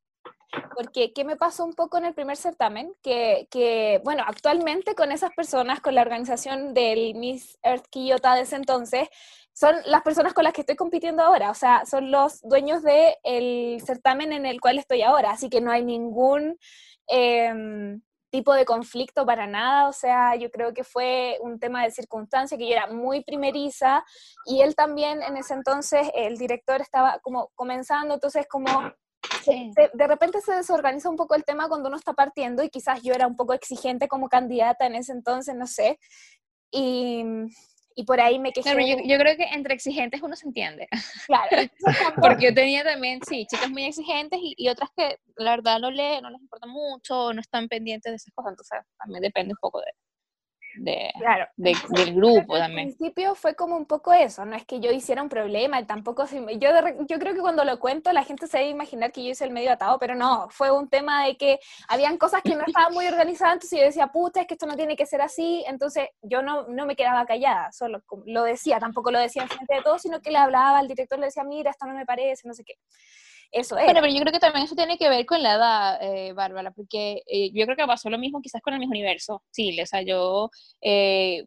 Porque, ¿qué me pasó un poco en el primer certamen? Que, que, bueno, actualmente con esas personas, con la organización del Miss Earth Quillota de ese entonces, son las personas con las que estoy compitiendo ahora, o sea, son los dueños del el certamen en el cual estoy ahora, así que no hay ningún em, tipo de conflicto para nada, o sea, yo creo que fue un tema de circunstancia, que yo era muy primeriza y él también en ese entonces, el director estaba como comenzando, entonces como de repente se desorganiza un poco el tema cuando uno está partiendo y quizás yo era un poco exigente como candidata en ese entonces, no sé. Y, y por ahí me quejé. yo, creo que entre exigentes uno se entiende. Claro. [laughs] Porque yo tenía también, sí, chicas muy exigentes y, y, otras que la verdad no, le, no les importa mucho, no están pendientes de esas cosas, entonces también depende un poco de, de, claro. [laughs] del grupo también. Al principio fue como un poco eso, no es que yo hiciera un problema y tampoco, yo, yo creo que cuando lo cuento la gente se debe imaginar que yo hice el medio atado, pero no, fue un tema de que habían cosas que no estaban muy organizadas, entonces yo decía, puta, es que esto no tiene que ser así, entonces yo no, no me quedaba callada, solo lo decía, tampoco lo decía en frente de todos, sino que le hablaba al director, le decía, mira, esto no me parece, no sé qué. Eso es. Bueno, pero yo creo que también eso tiene que ver con la edad, eh, Bárbara, porque eh, yo creo que pasó lo mismo quizás con el mismo universo. Sí, o sea, yo, eh,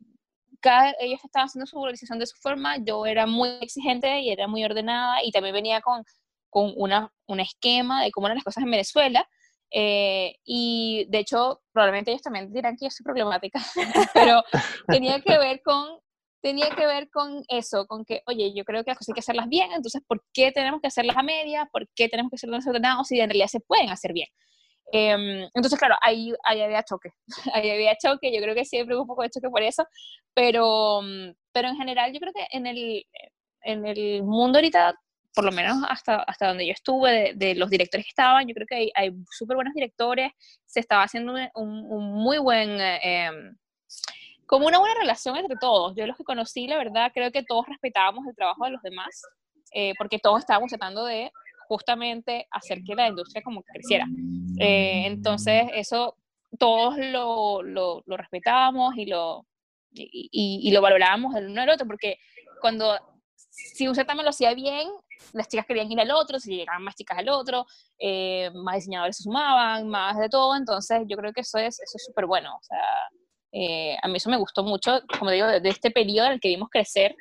cada, ellos estaban haciendo su organización de su forma, yo era muy exigente y era muy ordenada y también venía con, con una, un esquema de cómo eran las cosas en Venezuela. y de hecho, probablemente ellos también dirán que yo soy problemática, [laughs] pero tenía que ver con tenía que ver con eso, con que, oye, yo creo que las cosas hay que hacerlas bien, entonces, ¿por qué tenemos que hacerlas a media? ¿Por qué tenemos que hacerlas desordenados si en realidad se pueden hacer bien? Em, entonces, claro, ahí, ahí, había choque, [laughs] ahí había choque, yo creo que siempre hubo un poco de choque por eso, pero, mm, pero en general yo creo que en el, en el mundo ahorita, por lo menos hasta, hasta donde yo estuve, de, los directores que estaban, yo creo que hay, hay súper buenos directores, se estaba haciendo un, un, muy buen... Eh, como una buena relación entre todos. Yo los que conocí, la verdad, creo que todos respetábamos el trabajo de los demás, eh, porque todos estábamos tratando de justamente hacer que la industria como que creciera. Eh, entonces, eso todos lo, lo, lo respetábamos y lo, y, y, lo valorábamos el uno al otro, porque cuando, si usted también lo hacía bien, las chicas querían ir al otro, si llegaban más chicas al otro, eh, más diseñadores se sumaban, más de todo, entonces yo creo que eso es eso es súper bueno, o sea, eh, a mí eso me gustó mucho, como digo, de, este periodo en el que vimos crecer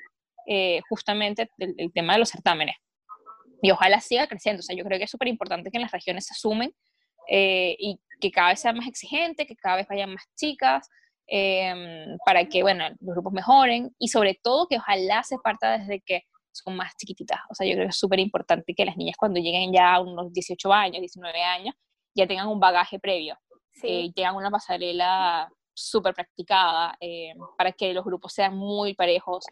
eh, justamente el, tema de los certámenes. Y ojalá siga creciendo. O sea, yo creo que es súper importante que en las regiones se sumen eh, y que cada vez sea más exigente, que cada vez vayan más chicas, em, para que, bueno, los grupos mejoren y sobre todo que ojalá se parta desde que son más chiquititas. O sea, yo creo que es súper importante que las niñas cuando lleguen ya a unos 18 años, 19 años, ya tengan un bagaje previo, sí. tengan una pasarela súper practicada eh, para que los grupos sean muy parejos.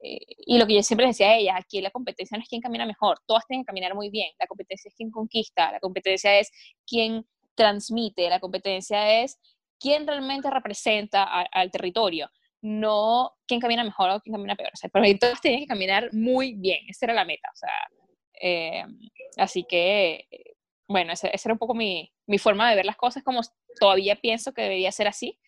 Eh, y lo que yo siempre decía a ella, aquí la competencia no es quién camina mejor, todas tienen que caminar muy bien, la competencia es quién conquista, la competencia es quién transmite, la competencia es quién realmente representa al territorio, no quién camina mejor o quién camina peor. O para mí todos tienen que caminar muy bien, esa era la meta. Eh, así que, bueno, esa, era un poco mi, mi forma de ver las cosas, como todavía pienso que debería ser así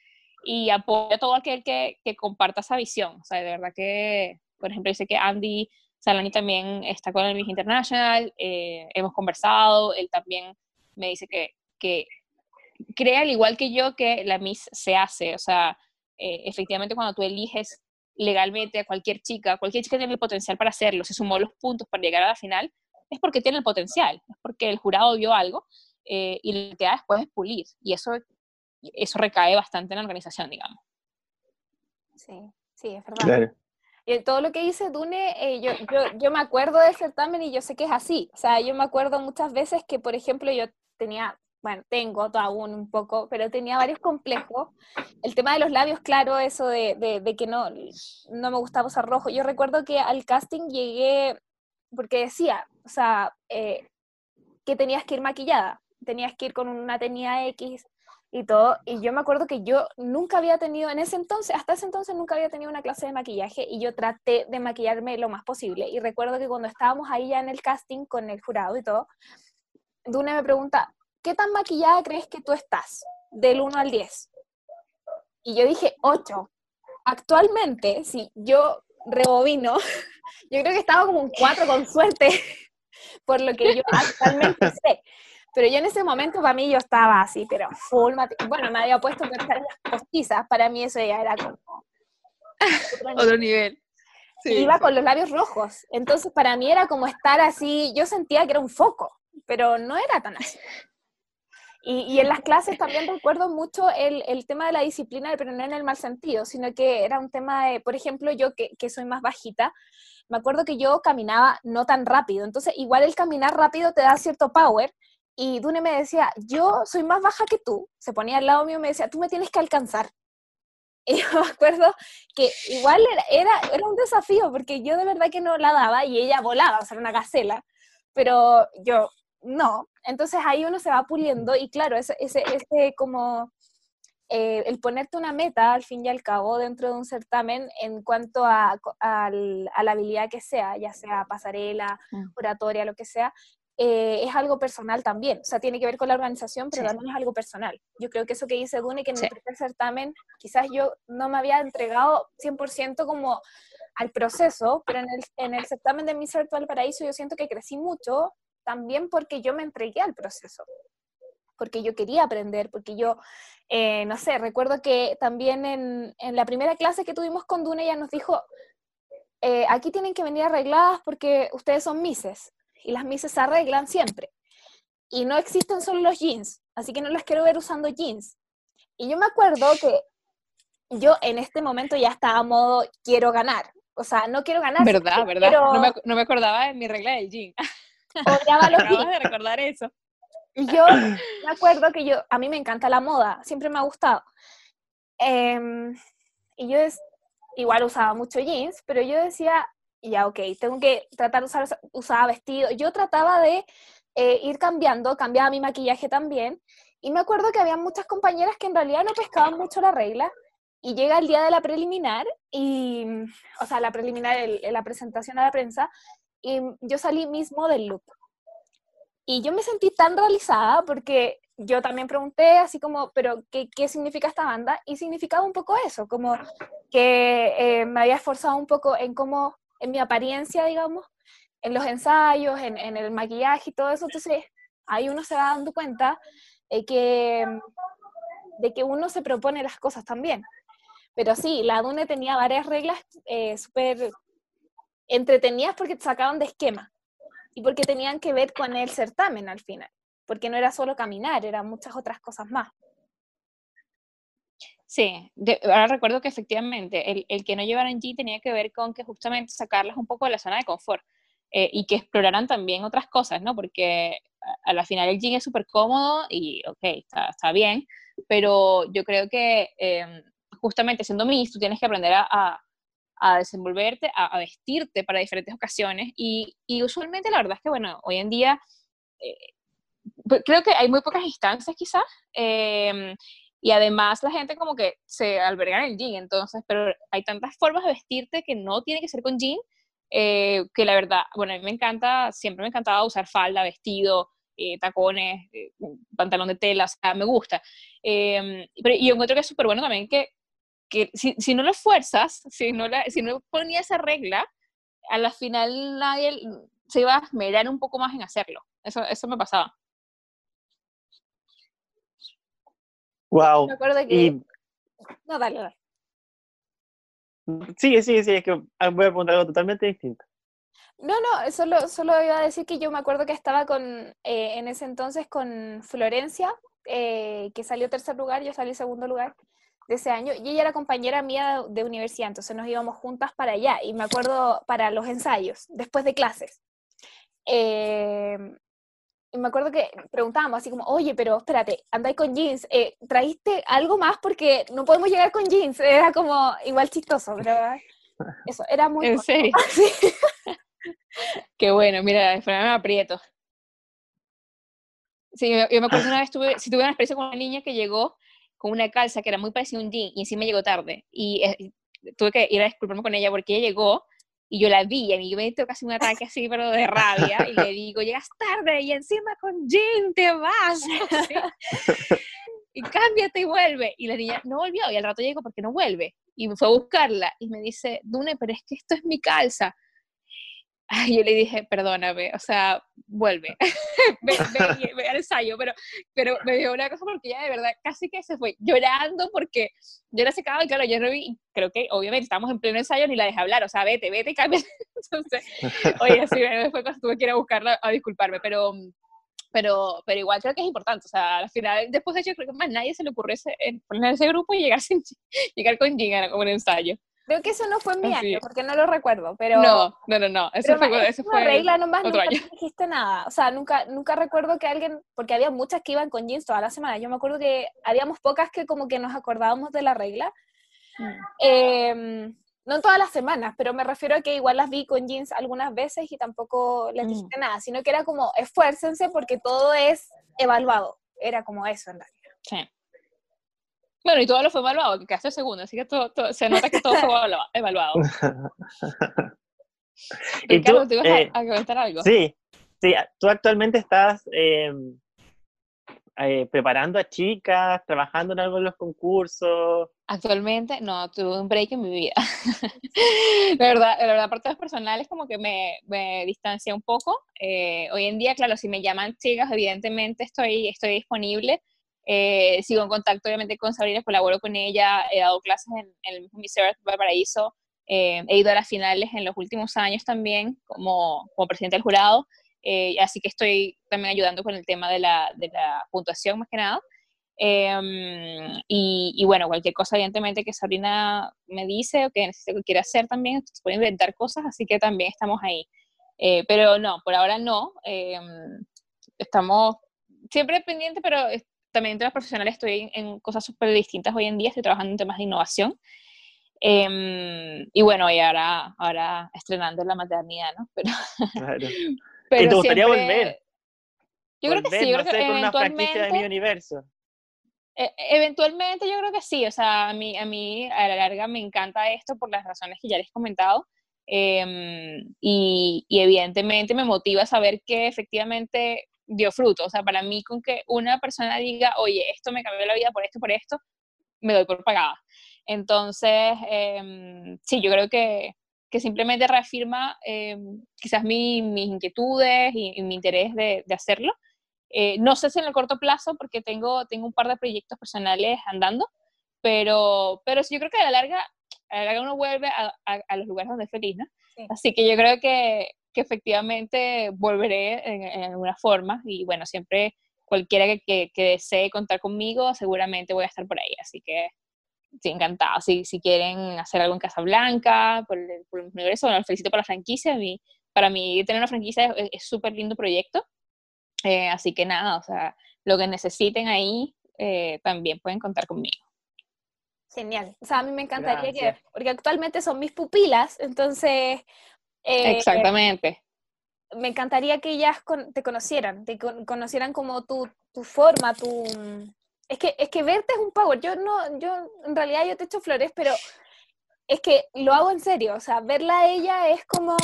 y apoyo a todo aquel que, que, comparta esa visión. O sea, de verdad que, por ejemplo, dice que Andy Salani también está con el Miss International, eh, hemos conversado, él también me dice que, que cree al igual que yo que la Miss se hace, o sea, eh, efectivamente cuando tú eliges legalmente a cualquier chica, cualquier chica tiene el potencial para hacerlo, se sumó los puntos para llegar a la final, es porque tiene el potencial, es porque el jurado vio algo eh, y lo que da después es pulir. Y eso eso recae bastante en la organización, digamos. Sí, sí, es verdad. Y todo lo que dice Dune, eh, yo, yo, yo, me acuerdo del certamen y yo sé que es así. O sea, yo me acuerdo muchas veces que, por ejemplo, yo tenía, bueno, tengo aún un poco, pero tenía varios complejos. El tema de los labios, claro, eso de, de, que no, no me gustaba usar rojo. Yo recuerdo que al casting llegué porque decía, o sea, eh, que tenías que ir maquillada, tenías que ir con una tenía X, y todo. Y yo me acuerdo que yo nunca había tenido, en ese entonces, hasta ese entonces nunca había tenido una clase de maquillaje y yo traté de maquillarme lo más posible. Y recuerdo que cuando estábamos ahí ya en el casting con el jurado y todo, Dune me pregunta, ¿qué tan maquillada crees que tú estás? Del 1 al 10. Y yo dije 8. Actualmente, si yo rebobino, [laughs] yo creo que estaba como un 4 con suerte, [laughs] por lo que yo [laughs] actualmente sé. Pero yo en ese momento, para mí, yo estaba así, pero full Bueno, me había puesto las postizas, para mí eso ya era como... [laughs] Otro nivel. Iba con los labios rojos, entonces para mí era como estar así, yo sentía que era un foco, pero no era tan así. Y, y, en las clases también recuerdo mucho el, el, tema de la disciplina, pero no en el mal sentido, sino que era un tema de, por ejemplo, yo que, que, soy más bajita, me acuerdo que yo caminaba no tan rápido, entonces igual el caminar rápido te da cierto power, y Dune me decía, yo soy más baja que tú, se ponía al lado mío y me decía, tú me tienes que alcanzar. [laughs] Y yo me acuerdo que igual era, era, era un desafío, porque yo de verdad que no la daba y ella volaba, o sea, era una gacela, pero yo no. Entonces ahí uno se va puliendo y claro, ese, ese, ese como eh, el ponerte una meta al fin y al cabo dentro de un certamen en cuanto a, a, la habilidad que sea, ya sea pasarela, mm. oratoria, lo que sea, eh, es algo personal también. O sea, tiene que ver con la organización, pero también es algo personal. Yo creo que eso que dice Dune, que en el primer certamen quizás yo no me había entregado 100% como al proceso, pero en el, en el certamen de Miss Virtual Paraíso yo siento que crecí mucho también porque yo me entregué al proceso, porque yo quería aprender, porque yo, eh, no sé, recuerdo que también en, en, la primera clase que tuvimos con Dune ella nos dijo, eh, aquí tienen que venir arregladas porque ustedes son Misses y las Misses se arreglan siempre. Y no existen solo los jeans, así que no las quiero ver usando jeans. Y yo me acuerdo que yo en este momento ya estaba a modo quiero ganar. O sea, no quiero ganar. Verdad, verdad. No, me, no, me, acordaba de mi regla del jean. [laughs] Odiaba los jeans. de recordar eso. Y yo me acuerdo que yo, a mí me encanta la moda, siempre me ha gustado. Em, y yo es, igual usaba mucho jeans, pero yo decía, ya, ok, tengo que tratar de usar, vestido. Yo trataba de eh, ir cambiando, cambiaba mi maquillaje también. Y me acuerdo que había muchas compañeras que en realidad no pescaban mucho la regla. Y llega el día de la preliminar, y, o sea, la preliminar, la presentación a la prensa, y yo salí mismo del look. Y yo me sentí tan realizada porque yo también pregunté así como, pero ¿qué, qué significa esta banda? Y significaba un poco eso, como que eh, me había esforzado un poco en cómo en mi apariencia, digamos, en los ensayos, en, en el maquillaje y todo eso. Entonces, ahí uno se va dando cuenta de que, de que uno se propone las cosas también. Pero sí, la DUNE tenía varias reglas eh, súper entretenidas porque sacaban de esquema y porque tenían que ver con el certamen al final, porque no era solo caminar, eran muchas otras cosas más. Sí, ahora recuerdo que efectivamente el, el, que no llevaran G tenía que ver con que justamente sacarlas un poco de la zona de confort eh, y que exploraran también otras cosas, ¿no? Porque a, la final el jean es súper cómodo y, ok, está, está, bien, pero yo creo que eh, justamente siendo Miss tú tienes que aprender a, a, desenvolverte, a, vestirte para diferentes ocasiones y, y, usualmente la verdad es que, bueno, hoy en día... Eh, creo que hay muy pocas instancias quizás eh, y además la gente como que se alberga en el jean, entonces, pero hay tantas formas de vestirte que no tiene que ser con jean, eh, que la verdad, bueno, a mí me encanta, siempre me encantaba usar falda, vestido, eh, tacones, eh, pantalón de tela, o sea, me gusta. Em, pero, y yo encuentro que es súper bueno también que, que si, si, no lo fuerzas, si no, la, si no ponía esa regla, a la final nadie se iba a esmerar un poco más en hacerlo. Eso, eso me pasaba. Wow. Me acuerdo que... Y... No, dale, dale. Sí, sí, sí, es que voy a preguntar algo totalmente distinto. No, no, solo, solo iba a decir que yo me acuerdo que estaba con, eh, en ese entonces con Florencia, eh, que salió tercer lugar, yo salí segundo lugar de ese año, y ella era compañera mía de, universidad, entonces nos íbamos juntas para allá, y me acuerdo para los ensayos, después de clases. Eh, me acuerdo que preguntábamos así como, oye, pero espérate, andáis con jeans, eh, ¿traíste algo más? Porque no podemos llegar con jeans. [laughs] Era como igual chistoso, pero [laughs] eso, era muy... ¿En serio? [laughs] Qué bueno, mira, me aprieto. Sí, yo, me acuerdo una vez, tuve, si tuve una experiencia con una niña que llegó con una calza que era muy parecida a un jean y encima llegó tarde. Y eh, tuve que ir a disculparme con ella porque ella llegó y yo la vi y me dio casi un ataque así, pero de rabia. Y le digo, llegas tarde y encima con jean te vas. [laughs] y cámbiate y vuelve. Y la niña no volvió y al rato llegó porque no vuelve. Y me fue a buscarla y me dice, Dune, pero es que esto es mi calza. [laughs] Yo le dije, perdóname, o sea, vuelve, [laughs] ve, ve, al ensayo, pero, pero me dio una cosa porque ella de verdad casi que se fue llorando porque yo la secaba y claro, yo no vi, creo que obviamente estamos en pleno ensayo ni la dejé hablar, o sea, vete, vete y cambia. [laughs] Entonces, oye, sí, fue cuando tuve que ir a buscarla a disculparme, pero, pero, pero igual creo que es importante, o sea, al final, después de hecho, creo que más nadie se le ocurre ese, poner ese grupo y llegar, sin, llegar con Jing como un ensayo. Creo que eso no fue en mi año, porque no lo recuerdo, pero... No, no, no, no, eso fue, eso fue regla nomás, nunca dijiste nada, o sea, nunca, nunca recuerdo que alguien, porque había muchas que iban con jeans toda la semana, yo me acuerdo que habíamos pocas que como que nos acordábamos de la regla, mm. em, no todas las semanas, pero me refiero a que igual las vi con jeans algunas veces y tampoco les mm. dijiste nada, sino que era como, esfuércense porque todo es evaluado, era como eso en realidad. Sí. Bueno, y todo lo fue evaluado, que hace segundo, así que todo, se nota que todo fue [laughs] evaluado. [laughs] ¿Y tú, ¿te ibas a, eh, comentar algo? Sí, sí, tú actualmente estás em, eh, preparando a chicas, trabajando en algo en los concursos. Actualmente, no, tuve un break en mi vida. [laughs] la verdad, la verdad, por temas personales, como que me, me distancié un poco. Eh, hoy en día, claro, si me llaman chicas, evidentemente estoy, estoy disponible. Eh, sigo en contacto obviamente con Sabrina, colaboro con ella, he dado clases en, en el mismo Miss Valparaíso, eh, he ido a las finales en los últimos años también como, como presidente del jurado, eh, así que estoy también ayudando con el tema de la, de la puntuación más que nada. Em, y, y, bueno, cualquier cosa evidentemente que Sabrina me dice o que necesite que quiera hacer también, se puede inventar cosas, así que también estamos ahí. pero no, por ahora no. Em, estamos siempre pendientes, pero también entre los profesionales estoy en cosas súper distintas hoy en día, estoy trabajando en temas de innovación. Em, y bueno, y ahora, ahora estrenando la maternidad, ¿no? Pero, claro. [laughs] pero ¿Y te gustaría volver? Yo creo que sí, yo creo que eventualmente... de mi universo. E, eventualmente yo creo que sí, o sea, a mí, a mí a la larga me encanta esto por las razones que ya les he comentado. Em, y, y, evidentemente me motiva saber que efectivamente dio fruto. O sea, para mí con que una persona diga, oye, esto me cambió la vida por esto, por esto, me doy por pagada. Entonces, em, sí, yo creo que, que simplemente reafirma em, quizás mis inquietudes y, mi interés de, de hacerlo. Eh, no sé si en el corto plazo, porque tengo, tengo un par de proyectos personales andando, pero, pero sí, yo creo que a la larga, a la larga uno vuelve a, a, los lugares donde es feliz, ¿no? Así que yo creo que, que efectivamente volveré en, alguna forma y bueno, siempre cualquiera que, que, desee contar conmigo, seguramente voy a estar por ahí, así que sí, encantado. Si, si quieren hacer algo en Casablanca, por el, por el universo, bueno, felicito por la franquicia. para mí tener una franquicia es súper lindo proyecto. Eh, así que nada, o sea, lo que necesiten ahí eh, también pueden contar conmigo. Genial. O sea, a mí me encantaría que, porque actualmente son mis pupilas, entonces eh, Exactamente. Me encantaría que ellas te conocieran, te conocieran como tu, tu forma, tu... Es que, es que verte es un power. Yo no, yo en realidad yo te echo flores, pero es que lo hago en serio. O sea, verla a ella es como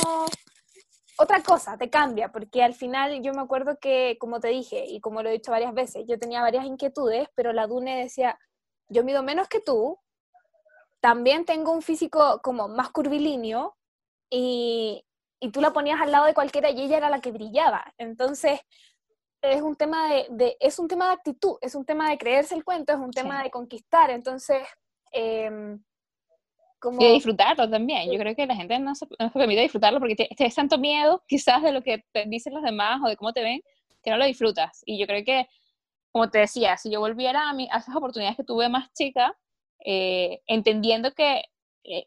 otra cosa, te cambia, porque al final yo me acuerdo que, como te dije, y como lo he dicho varias veces, yo tenía varias inquietudes, pero la Dune decía, yo mido menos que tú, también tengo un físico como más curvilíneo, y, y, tú la ponías al lado de cualquiera y ella era la que brillaba. Entonces, es un tema de, es un tema de actitud, es un tema de creerse el cuento, es un tema de conquistar. Entonces, eh, como... Y de disfrutarlo también. Yo creo que la gente no se, no se permite disfrutarlo porque tienes tanto miedo quizás de lo que te dicen los demás o de cómo te ven, que no lo disfrutas. Y yo creo que, como te decía, si yo volviera a, mi, a esas oportunidades que tuve más chica, eh, entendiendo que eh,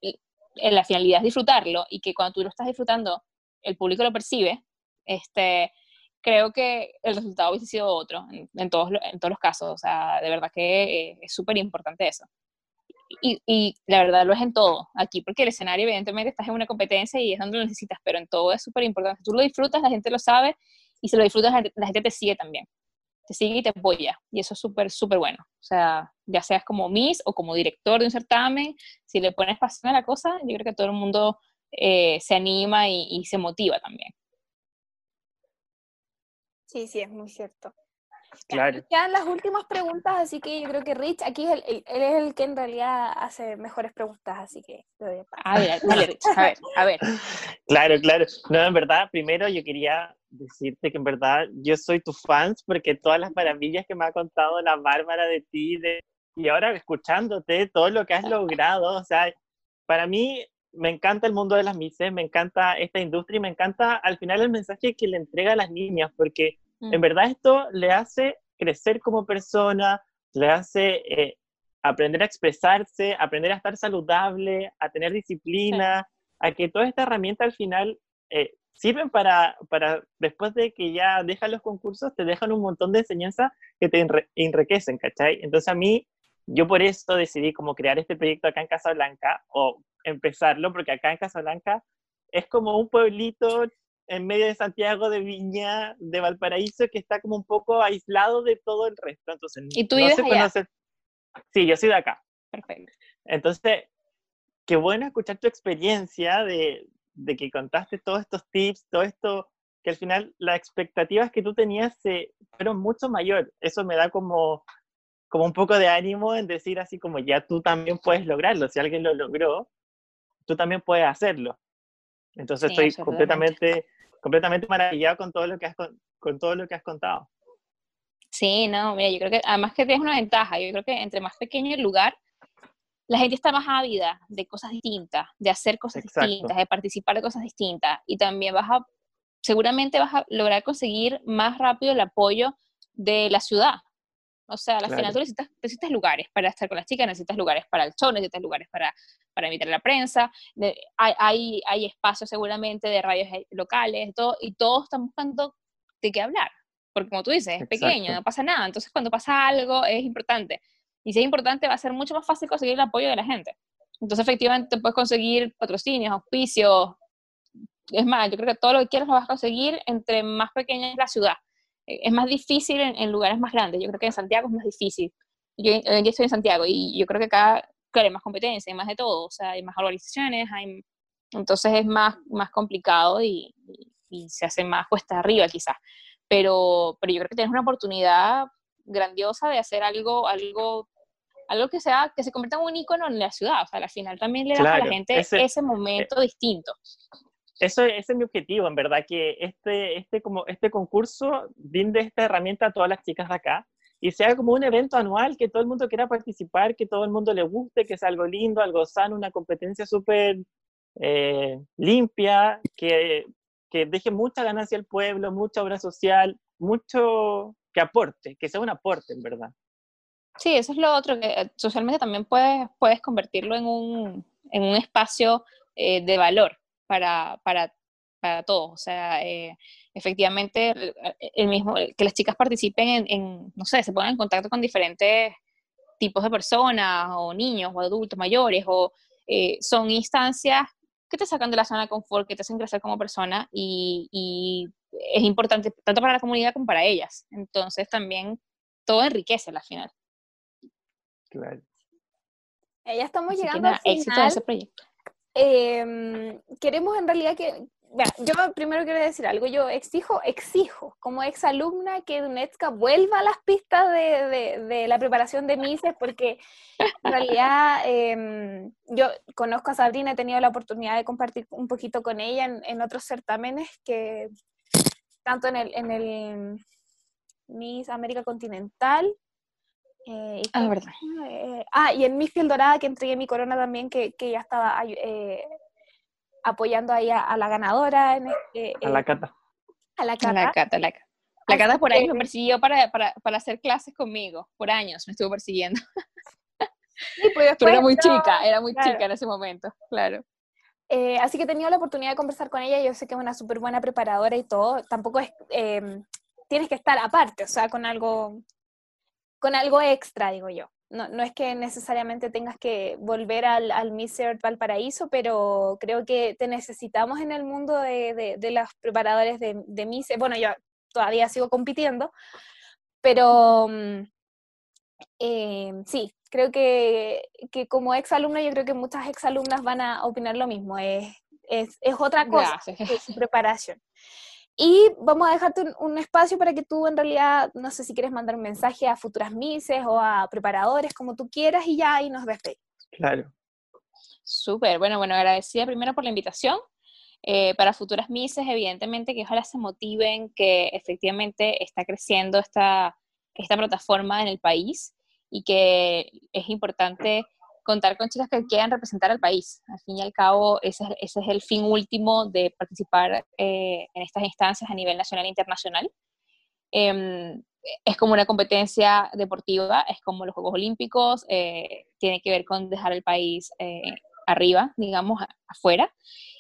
la finalidad es disfrutarlo y que cuando tú lo estás disfrutando, el público lo percibe, este, creo que el resultado hubiese sido otro en, todos, en todos los casos. O sea, de verdad que eh, es súper importante eso. Y, y, la verdad lo es en todo aquí, porque el escenario evidentemente estás en una competencia y es donde lo necesitas, pero en todo es súper importante. Tú lo disfrutas, la gente lo sabe y si lo disfrutas, la gente te sigue también. Te sigue y te apoya. Y eso es súper, súper bueno. O sea, ya seas como Miss o como director de un certamen, si le pones pasión a la cosa, yo creo que todo el mundo eh, se anima y, se motiva también. Sí, sí, es muy cierto. Claro. Quedan las últimas preguntas, así que yo creo que Rich aquí es el, él es el que en realidad hace mejores preguntas, así que a ver, dale Rich, a ver, a ver. [laughs] Claro, claro. No, en verdad, primero yo quería decirte que en verdad yo soy tu fans porque todas las maravillas que me ha contado la Bárbara de ti de, y ahora escuchándote todo lo que has logrado, o sea, para mí me encanta el mundo de las mises, me encanta esta industria y me encanta al final el mensaje que le entrega a las niñas porque en mm. verdad esto le hace crecer como persona, le hace eh, aprender a expresarse, aprender a estar saludable, a tener disciplina, a que toda esta herramienta al final eh, sirven para, para, después de que ya dejan los concursos, te dejan un montón de enseñanzas que te enriquecen, ¿cachai? Entonces a mí, yo por eso decidí como crear este proyecto acá en Casablanca, o empezarlo, porque acá en Casablanca es como un pueblito en medio de Santiago, de Viña, de Valparaíso, que está como un poco aislado de todo el resto. Entonces, ¿Y tú vives allá? Sí, yo soy de acá. Perfecto. Entonces, qué bueno escuchar tu experiencia de, de que contaste todos estos tips, todo esto, que al final las expectativas que tú tenías se fueron mucho mayor. Eso me da como, como un poco de ánimo en decir así como ya tú también puedes lograrlo. Si alguien lo logró, tú también puedes hacerlo. Entonces estoy completamente, completamente maravillado con todo lo que has, con, con todo lo que has contado. Sí, no, mira, yo creo que además que tienes una ventaja, yo creo que entre más pequeño el lugar, la gente está más ávida de cosas distintas, de hacer cosas distintas, de participar de cosas distintas. Y también vas a, seguramente vas a lograr conseguir más rápido el apoyo de la ciudad. O sea, al final tú necesitas, necesitas, lugares para estar con las chicas, necesitas lugares para el show, necesitas lugares para, para invitar a la prensa, hay, hay, hay, espacios seguramente de radios eh, locales, todo, y todos están buscando de qué hablar. Porque como tú dices, es pequeño, no pasa nada. Entonces cuando pasa algo es importante. Y si es importante, va a ser mucho más fácil conseguir el apoyo de la gente. Entonces, efectivamente, puedes conseguir patrocinios, auspicios. Es más, yo creo que todo lo que quieras lo vas a conseguir entre más pequeña es la ciudad. Eh, es más difícil en, lugares más grandes. Yo creo que en Santiago es más difícil. Yo, yo estoy en Santiago y yo creo que acá, claro, hay más competencia, hay más de todo. O sea, hay más organizaciones, hay, entonces es más, más complicado y, y, se hace más cuesta arriba quizás. Pero, pero yo creo que tienes una oportunidad grandiosa de hacer algo, algo algo que sea, que se convierta en un icono en la ciudad, o sea, al final también le da a la gente ese, momento distinto. Eso, ese es mi objetivo, en verdad, que este, este, como, este concurso brinde esta herramienta a todas las chicas de acá y sea como un evento anual que todo el mundo quiera participar, que todo el mundo le guste, que sea algo lindo, algo sano, una competencia súper eh, limpia, que, que deje mucha ganancia al pueblo, mucha obra social, mucho que aporte, que sea un aporte, en verdad. Sí, eso es lo otro, que eh, socialmente también puedes, puedes convertirlo en un, en un espacio eh, de valor para, para, para, todos. O sea, eh, efectivamente, el mismo, que las chicas participen en, en, no sé, se pongan en contacto con diferentes tipos de personas, o niños, o adultos mayores, o son instancias que te sacan de la zona de confort, que te hacen crecer como persona y, y es importante tanto para la comunidad como para ellas. Entonces también todo enriquece al final. Claro. Ya estamos llegando al final. ese proyecto. Em, queremos en realidad que, yo primero quiero decir algo, yo exijo, exijo como exalumna que Dunetska vuelva a las pistas de, la preparación de Mises, porque en realidad em, yo conozco a Sabrina, he tenido la oportunidad de compartir un poquito con ella en, otros certámenes que tanto en el, en el Miss América Continental eh, y ah, verdad. Eh, ah, y en mi fiel dorada que entregué mi corona también, que, que ya estaba eh, apoyando ahí a, la ganadora. En este, a la cata. A la cata. A la cata, la cata. La cata por años me persiguió para, para, para, hacer clases conmigo. Por años me estuvo persiguiendo. [laughs] Sí, pues Pero era muy chica, era muy chica en ese momento, claro. así que he tenido la oportunidad de conversar con ella. Yo sé que es una súper buena preparadora y todo. Tampoco es. tienes que estar aparte, o sea, con algo con algo extra, digo yo. No, no, es que necesariamente tengas que volver al, al Miss Earth Valparaíso, pero creo que te necesitamos en el mundo de, de, los preparadores de, de Miss. Bueno, yo todavía sigo compitiendo, pero mm, eh, sí, creo que, que como exalumna, yo creo que muchas exalumnas van a opinar lo mismo, es, es, es otra cosa, es su preparación. Y vamos a dejarte un, un, espacio para que tú en realidad, no sé si quieres mandar un mensaje a futuras mises o a preparadores, como tú quieras, y ya ahí nos despedimos. Claro. Súper, bueno, bueno, agradecida primero por la invitación. Eh, para futuras mises, evidentemente que ojalá se motiven, que efectivamente está creciendo esta, esta plataforma en el país y que es importante contar con chicas que quieran representar al país. Al fin y al cabo, ese, ese es el fin último de participar eh, en estas instancias a nivel nacional e internacional. Eh, es como una competencia deportiva, es como los Juegos Olímpicos, eh, tiene que ver con dejar el país eh, arriba, digamos, afuera.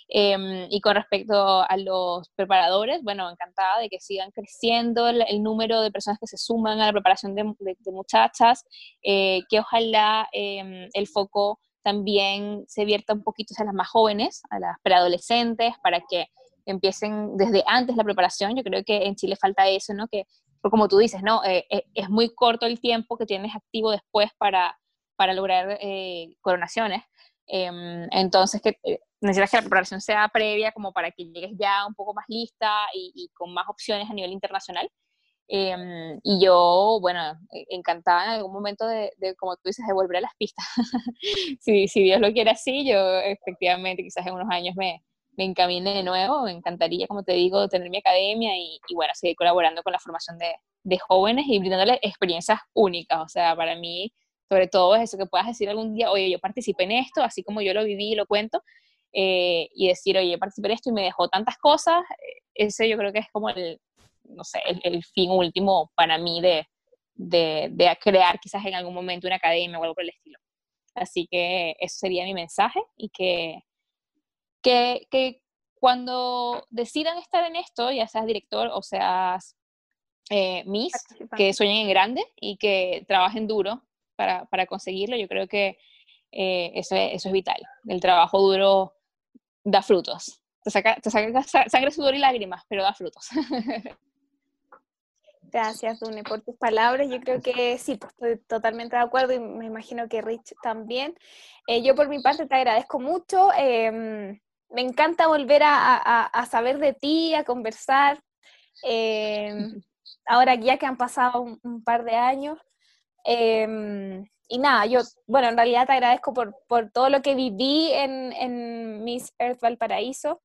Em, y con respecto a los preparadores, bueno, encantada de que sigan creciendo el, número de personas que se suman a la preparación de, muchachas, eh, que ojalá em, el foco también se vierta un poquito a las más jóvenes, a las preadolescentes, para que empiecen desde antes la preparación. Yo creo que en Chile falta eso, ¿no? Que, como tú dices, ¿no? Eh, eh, es muy corto el tiempo que tienes activo después para, para lograr coronaciones. Em, entonces, que necesitas que la preparación sea previa como para que llegues ya un poco más lista y, con más opciones a nivel internacional. Em, y yo, bueno, e, encantada en algún momento de, como tú dices, de volver a las pistas. [laughs] si, si, Dios lo quiere así, yo efectivamente quizás en unos años me, me encamine de nuevo. Me encantaría, como te digo, tener mi academia y, y bueno, seguir colaborando con la formación de, de jóvenes y brindándoles experiencias únicas. O sea, para mí, sobre todo es eso que puedas decir algún día, oye, yo participé en esto, así como yo lo viví y lo cuento, eh, y decir, oye, participé en esto y me dejó tantas cosas, eh, ese yo creo que es como el, no sé, el, fin último para mí de, de, de, crear quizás en algún momento una academia o algo por el estilo. Así que eso sería mi mensaje y que, que, que cuando decidan estar en esto, ya seas director o seas eh, Miss, que sueñen en grande y que trabajen duro para, para conseguirlo, yo creo que eso, eso es vital. El trabajo duro da frutos. Te saca, te saca sangre, sudor y lágrimas, pero da frutos. [laughs] Gracias, Dune, por tus palabras. Yo creo que sí, pues estoy totalmente de acuerdo y me imagino que Rich también. Eh, yo por mi parte te agradezco mucho. Em, me encanta volver a, a, saber de ti, a conversar. Em, ahora ya que han pasado un, par de años. Em, y nada, yo, bueno, en realidad te agradezco por, por todo lo que viví en, en Miss Earth Valparaíso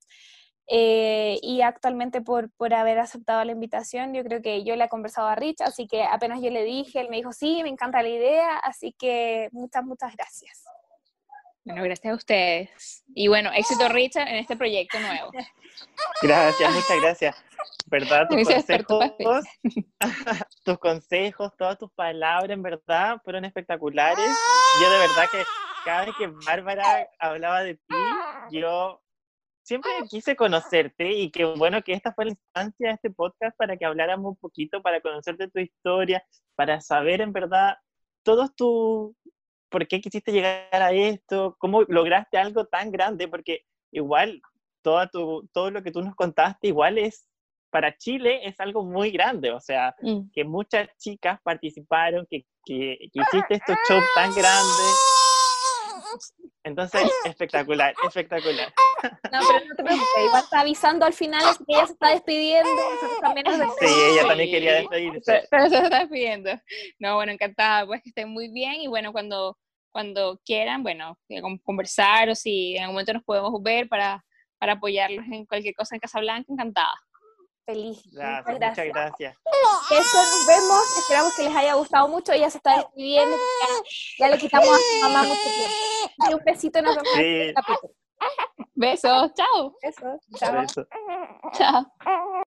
eh, y actualmente por, por haber aceptado la invitación. Yo creo que yo le he conversado a Rich, así que apenas yo le dije, él me dijo, sí, me encanta la idea, así que muchas, muchas gracias. Bueno, gracias a ustedes. Y bueno, éxito Richard en este proyecto nuevo. Gracias, muchas gracias. ¿Verdad? Tus consejos, [laughs] tus consejos, todas tus palabras, en verdad, fueron espectaculares. Yo de verdad que cada vez que Bárbara hablaba de ti, yo siempre quise conocerte y qué bueno que esta fue la instancia de este podcast para que habláramos un poquito, para conocerte tu historia, para saber en verdad todos tus por qué quisiste llegar a esto, cómo lograste algo tan grande, porque igual todo, tu, todo lo que tú nos contaste igual es, para Chile es algo muy grande, o sea, mm. que muchas chicas participaron, que, que, hiciste estos shows tan grandes. Entonces, espectacular, espectacular. No, pero no te preocupes, igual está avisando al final, que ella se está despidiendo. También sí, ella también quería despedirse. Pero se está despidiendo. No, bueno, encantada, pues que estén muy bien y bueno, cuando, cuando quieran, bueno, conversar o si en algún momento nos podemos ver para, para apoyarlos en cualquier cosa en Casablanca, encantada. Feliz. Gracias, muchas gracias. Eso nos vemos. Esperamos que les haya gustado mucho. Ella se está despidiendo. Ya, le quitamos a su mamá mucho tiempo. un besito. Nos vemos. Sí. Besos. Chao. Besos. Chao. Besos. Chao.